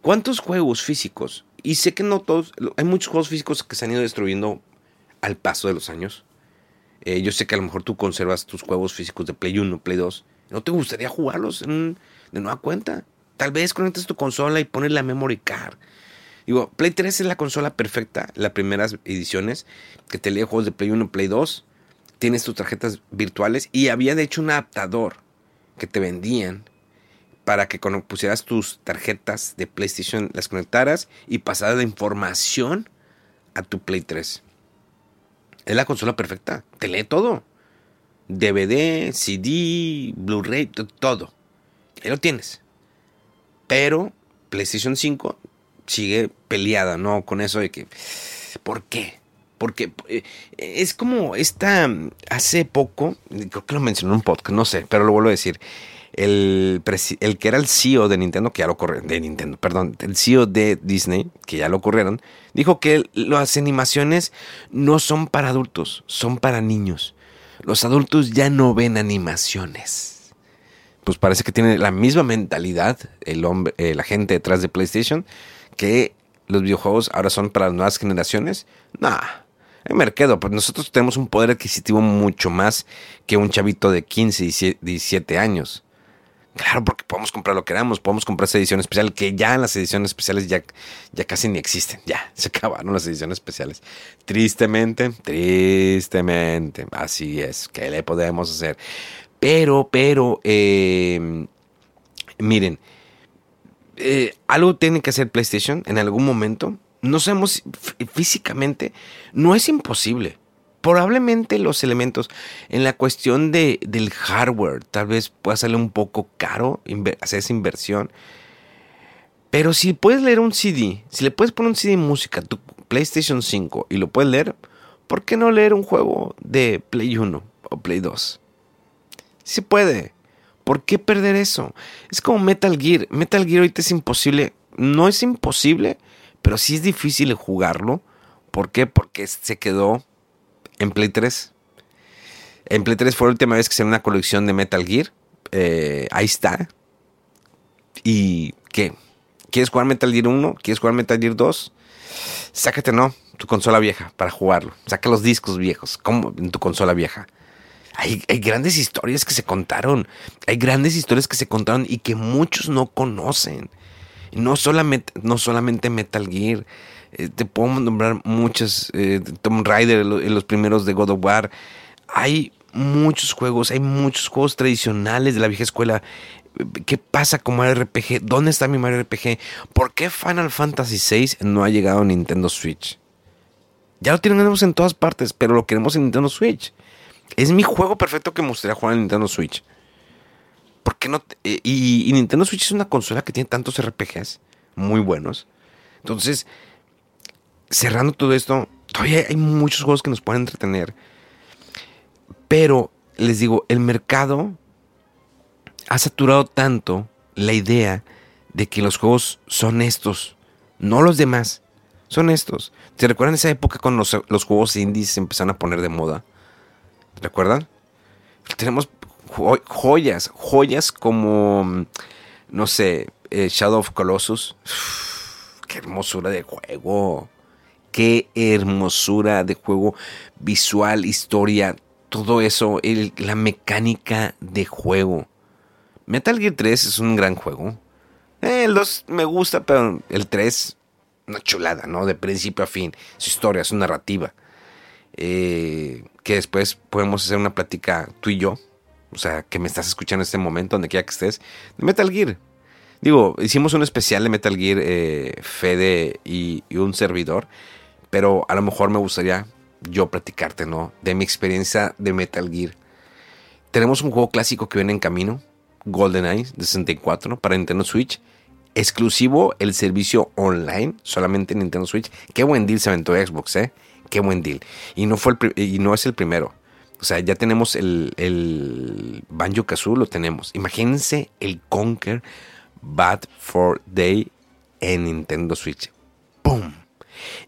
¿Cuántos juegos físicos? Y sé que no todos, hay muchos juegos físicos que se han ido destruyendo al paso de los años. Eh, yo sé que a lo mejor tú conservas tus juegos físicos de Play 1, Play 2. ¿No te gustaría jugarlos de nueva cuenta? Tal vez conectes tu consola y pones la memory card. Digo, Play 3 es la consola perfecta, las primeras ediciones, que te lee juegos de Play 1, Play 2. Tienes tus tarjetas virtuales y había de hecho un adaptador que te vendían para que cuando pusieras tus tarjetas de PlayStation las conectaras y pasaras la información a tu Play 3. Es la consola perfecta. Te lee todo. DVD, CD, Blu-ray, todo. Ahí lo tienes. Pero PlayStation 5 sigue peleada, ¿no? Con eso de que... ¿Por qué? Porque eh, es como esta... Hace poco, creo que lo mencioné en un podcast, no sé, pero lo vuelvo a decir. El, que era el CEO de Nintendo, que ya lo corrieron, de Nintendo, perdón, el CEO de Disney, que ya lo corrieron, dijo que las animaciones no son para adultos, son para niños. Los adultos ya no ven animaciones. Pues parece que tiene la misma mentalidad el hombre, eh, la gente detrás de PlayStation, que los videojuegos ahora son para las nuevas generaciones. Nah, el mercado, pues nosotros tenemos un poder adquisitivo mucho más que un chavito de 15 y 17 años. Claro, porque podemos comprar lo que queramos, podemos comprar esa edición especial, que ya las ediciones especiales ya, ya casi ni existen, ya se acabaron las ediciones especiales. Tristemente, tristemente, así es, ¿qué le podemos hacer? Pero, pero, eh, miren, algo tiene que hacer PlayStation en algún momento. No sabemos físicamente, no es imposible probablemente los elementos en la cuestión de, del hardware tal vez pueda salir un poco caro hacer esa inversión. Pero si puedes leer un CD, si le puedes poner un CD de música a tu PlayStation 5 y lo puedes leer, ¿por qué no leer un juego de Play 1 o Play 2? Se puede. ¿Por qué perder eso? Es como Metal Gear. Metal Gear ahorita es imposible. No es imposible, pero sí es difícil jugarlo. ¿Por qué? Porque se quedó en Play 3. En Play 3 fue la última vez que se una colección de Metal Gear. Eh, ahí está. ¿Y qué? ¿Quieres jugar Metal Gear 1? ¿Quieres jugar Metal Gear 2? Sácate, no, tu consola vieja para jugarlo. Saca los discos viejos, como en tu consola vieja. Hay, hay, grandes historias que se contaron. Hay grandes historias que se contaron y que muchos no conocen. No solamente, no solamente Metal Gear. Eh, te puedo nombrar muchas, eh, Tomb Raider, los primeros de God of War. Hay muchos juegos, hay muchos juegos tradicionales de la vieja escuela. ¿Qué pasa con Mario RPG? ¿Dónde está mi Mario RPG? ¿Por qué Final Fantasy VI no ha llegado a Nintendo Switch? Ya lo tenemos en todas partes, pero lo queremos en Nintendo Switch. Es mi juego perfecto que me gustaría jugar en Nintendo Switch. ¿Por qué no? Eh, y, y, Nintendo Switch es una consola que tiene tantos RPGs muy buenos. Entonces, cerrando todo esto, todavía hay muchos juegos que nos pueden entretener. Pero les digo, el mercado ha saturado tanto la idea de que los juegos son estos, no los demás, son estos. ¿Se recuerdan esa época cuando los, juegos indies se empezaron a poner de moda? ¿Recuerdan? Tenemos joyas, joyas como, no sé, eh, Shadow of Colossus. qué hermosura de juego qué hermosura de juego visual, historia, todo eso, la mecánica de juego. Metal Gear 3 es un gran juego. Eh, el 2 me gusta, pero el 3, una chulada, ¿no? De principio a fin. Su historia, su narrativa. Eh, que después podemos hacer una plática tú y yo. O sea, que me estás escuchando en este momento, donde quiera que estés. De Metal Gear. Digo, hicimos un especial de Metal Gear, eh, Fede y, y un servidor pero a lo mejor me gustaría yo platicarte, ¿no? De mi experiencia de Metal Gear. Tenemos un juego clásico que viene en camino, GoldenEye de 64 para Nintendo Switch. Exclusivo el servicio online, solamente en Nintendo Switch. Qué buen deal se aventó Xbox, ¿eh? Qué buen deal. Y no, fue y no es el primero. O sea, ya tenemos el, el Banjo Kazoo, lo tenemos. Imagínense el Conquer Bad for Day en Nintendo Switch. ¡Pum!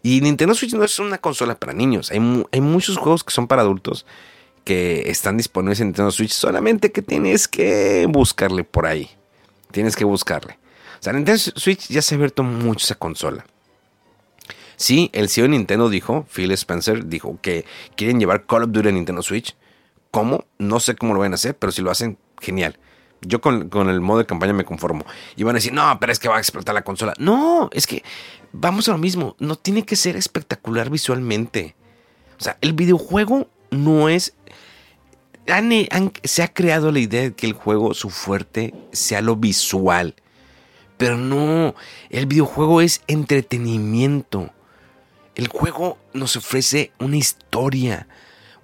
Y Nintendo Switch no es una consola para niños. Hay, muchos juegos que son para adultos que están disponibles en Nintendo Switch. Solamente que tienes que buscarle por ahí. Tienes que buscarle. O sea, Nintendo Switch ya se ha abierto mucho esa consola. Sí, el CEO de Nintendo dijo, Phil Spencer, dijo que quieren llevar Call of Duty a Nintendo Switch. ¿Cómo? No sé cómo lo van a hacer, pero si lo hacen, genial. Yo con, con, el modo de campaña me conformo. Y van a decir, no, pero es que va a explotar la consola. No, es que vamos a lo mismo, no tiene que ser espectacular visualmente. O sea, el videojuego no es... se ha creado la idea de que el juego, su fuerte, sea lo visual. Pero no, el videojuego es entretenimiento. El juego nos ofrece una historia.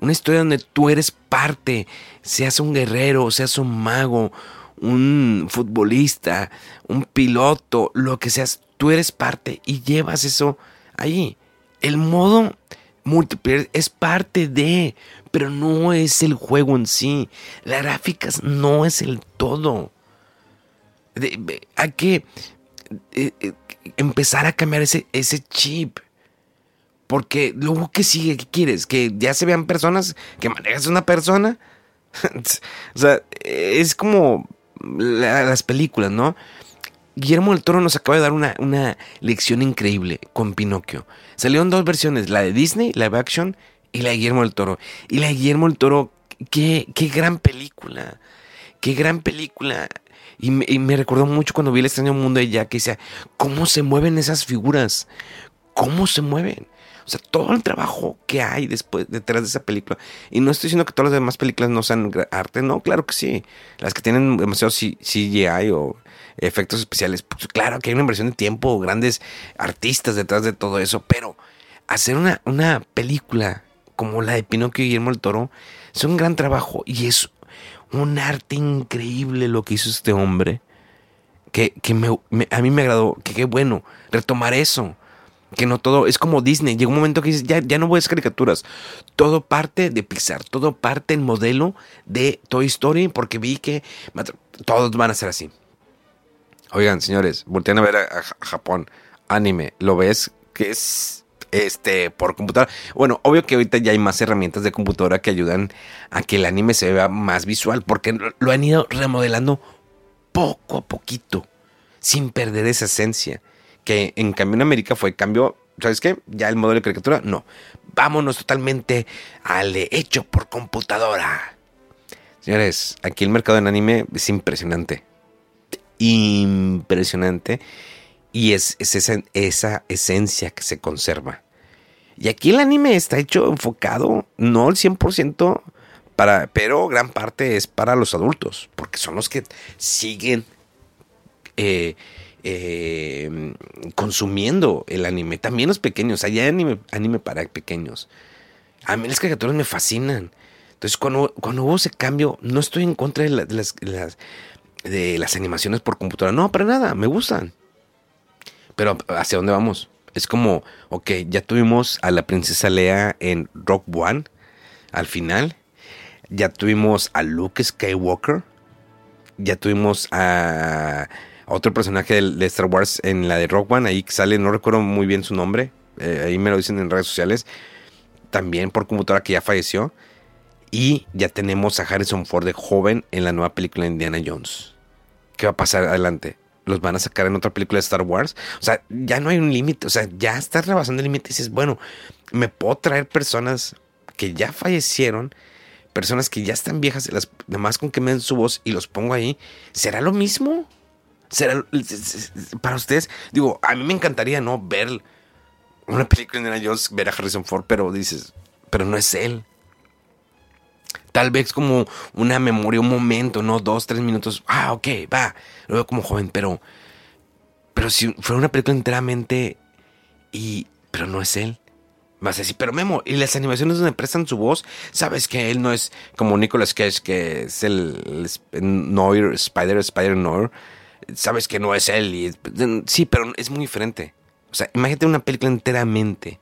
Una historia donde tú eres parte. Seas un guerrero, seas un mago, un futbolista, un piloto, lo que seas tú eres parte y llevas eso ahí. El modo multiplayer es parte de, pero no es el juego en sí. Las gráficas no es el todo. hay que eh, eh, empezar a cambiar ese, ese chip. Porque luego, ¿qué sigue? ¿Qué quieres? ¿Que ya se vean personas? ¿Que manejas una persona? o sea, es como las películas, ¿no? Guillermo del Toro nos acaba de dar una, una, lección increíble con Pinocchio. Salieron dos versiones, la de Disney, live action, y la de Guillermo del Toro. Y la de Guillermo del Toro, qué, qué gran película. Qué gran película. Y me, recordó mucho cuando vi el extraño mundo de Jack, que decía, ¿cómo se mueven esas figuras? ¿Cómo se mueven? O sea, todo el trabajo que hay después, detrás de esa película. Y no estoy diciendo que todas las demás películas no sean arte, no, claro que sí. Las que tienen demasiado CGI o efectos especiales, pues claro que hay una inversión de tiempo, grandes artistas detrás de todo eso, pero hacer una, una película como la de Pinocchio y Guillermo del Toro es un gran trabajo y es un arte increíble lo que hizo este hombre. Que, a mí me agradó, que qué bueno retomar eso. Que no todo, es como Disney. Llega un momento que dices, ya, ya no hacer caricaturas. Todo parte de Pixar, todo parte el modelo de Toy Story, porque vi que todos van a ser así. Oigan, señores, voltean a ver a Japón. Anime, ¿lo ves? Que es este, por computadora. Bueno, obvio que ahorita ya hay más herramientas de computadora que ayudan a que el anime se vea más visual, porque lo han ido remodelando poco a poquito, sin perder esa esencia. Que en cambio en América fue cambio, ¿sabes qué? Ya el modelo de caricatura, no. Vámonos totalmente al hecho por computadora. Señores, aquí el mercado en anime es impresionante. Impresionante. Y es, esa, esa, esencia que se conserva. Y aquí el anime está hecho enfocado, no al 100%, para, pero gran parte es para los adultos, porque son los que siguen eh, eh, consumiendo el anime. También los pequeños, hay anime, anime para pequeños. A mí las caricaturas me fascinan. Entonces, cuando, cuando hubo ese cambio, no estoy en contra de, las, de las animaciones por computadora. No, para nada, me gustan. Pero ¿hacia dónde vamos? Es como, ok, ya tuvimos a la princesa Lea en Rock One, al final. Ya tuvimos a Luke Skywalker. Ya tuvimos a, otro personaje de, Star Wars en la de Rock One. Ahí sale, no recuerdo muy bien su nombre. Eh, ahí me lo dicen en redes sociales. También por computadora que ya falleció. Y ya tenemos a Harrison Ford de joven en la nueva película de Indiana Jones. ¿Qué va a pasar adelante? los van a sacar en otra película de Star Wars. O sea, ya no hay un límite. O sea, ya estás rebasando el límite y dices, bueno, me puedo traer personas que ya fallecieron, personas que ya están viejas, las demás con que me den su voz y los pongo ahí. ¿Será lo mismo? ¿Será para ustedes? Digo, a mí me encantaría, ¿no? Ver una película de Indiana Jones, ver a Harrison Ford, pero dices, pero no es él. Tal vez como una memoria, un momento, ¿no? Dos, tres minutos. Ah, ok, va. Lo veo como joven, pero. Pero si fuera una película enteramente. Y. Pero no es él. Vas a decir, pero Memo, y las animaciones donde prestan su voz, sabes que él no es como Nicolas Cage, que es el, Noir, Spider, Spider Noir. Sabes que no es él. Y, sí, pero es muy diferente. O sea, imagínate una película enteramente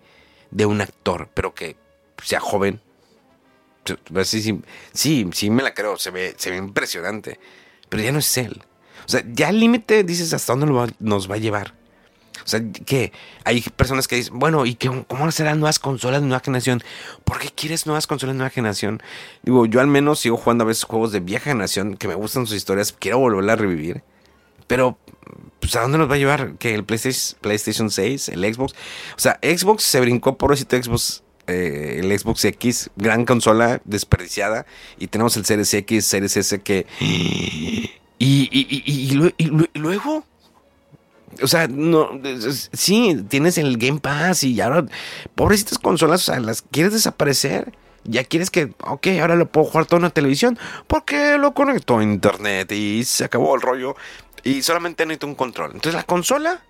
de un actor, pero que sea joven, Sí, sí, sí, sí me la creo, se ve, se ve impresionante. Pero ya no es él. O sea, ya el límite dices hasta dónde nos va a llevar. O sea, que hay personas que dicen, bueno, ¿y qué, cómo serán nuevas consolas de nueva generación? ¿Por qué quieres nuevas consolas de nueva generación? Digo, yo al menos sigo jugando a veces juegos de vieja generación que me gustan sus historias, quiero volverla a revivir. Pero, pues, ¿a dónde nos va a llevar? ¿Que el PlayStation, PlayStation 6, el Xbox? O sea, Xbox se brincó por ese Xbox eh, el Xbox X, gran consola desperdiciada, y tenemos el Series X, Series S que... Y, y, luego... O sea, no, sí, tienes el Game Pass y ahora, pobrecitas consolas, o sea, las quieres desaparecer. Ya quieres que, ok, ahora lo puedo jugar todo en la televisión. Porque lo conecto a internet y se acabó el rollo. Y solamente necesito un control. Entonces la consola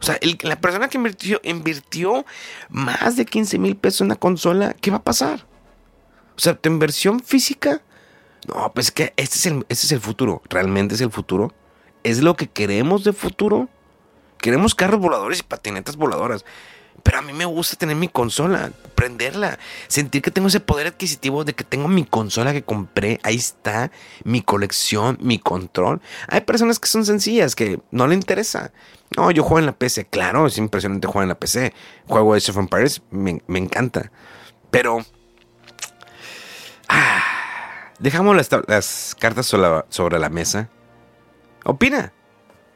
o sea, la persona que invirtió, más de 15 mil pesos en una consola, ¿qué va a pasar? O sea, tu inversión física. No, pues es que este es, el, este es el futuro. Realmente es el futuro. Es lo que queremos de futuro. Queremos carros voladores y patinetas voladoras. Pero a mí me gusta tener mi consola, prenderla, sentir que tengo ese poder adquisitivo de que tengo mi consola que compré, ahí está, mi colección, mi control. Hay personas que son sencillas, que no le interesa. No, yo juego en la PC, claro, es impresionante jugar en la PC. Juego de of Empires, me, encanta. Pero... Ah, dejamos las, cartas sobre la, mesa. Opina.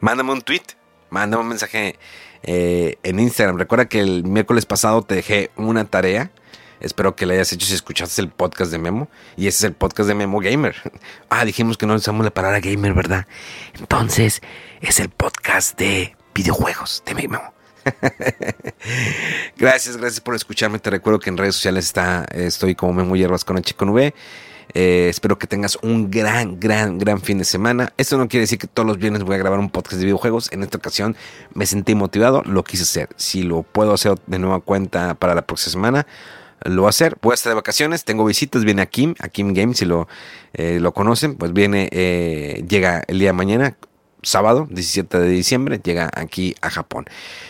Mándame un tweet. Mándame un mensaje eh, en Instagram. Recuerda que el miércoles pasado te dejé una tarea. Espero que la hayas hecho si escuchaste el podcast de Memo. Y ese es el podcast de Memo Gamer. Ah, dijimos que no usamos la palabra gamer, ¿verdad? Entonces, es el podcast de videojuegos de Memo. gracias, gracias por escucharme. Te recuerdo que en redes sociales está, estoy como Memo Hierbas con H con V. Eh, espero que tengas un gran, gran, gran fin de semana. Esto no quiere decir que todos los viernes voy a grabar un podcast de videojuegos. En esta ocasión me sentí motivado, lo quise hacer. Si lo puedo hacer de nueva cuenta para la próxima semana, lo voy a hacer. Voy a estar de vacaciones, tengo visitas, viene Akim, Akim Games, si lo, eh, lo conocen, pues viene, eh, llega el día de mañana sábado 17 de diciembre llega aquí a Japón.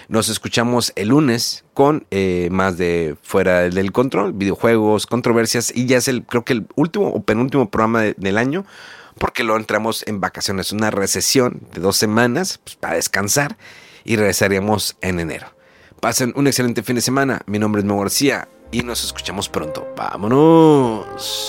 Nos escuchamos el lunes con eh, más de Fuera del Control, videojuegos, controversias y ya es el, creo que el último o penúltimo programa del año porque lo entramos en vacaciones, una recesión de dos semanas pues, para descansar y regresaremos en enero. Pasen un excelente fin de semana. Mi nombre es Mo García y nos escuchamos pronto. ¡Vámonos!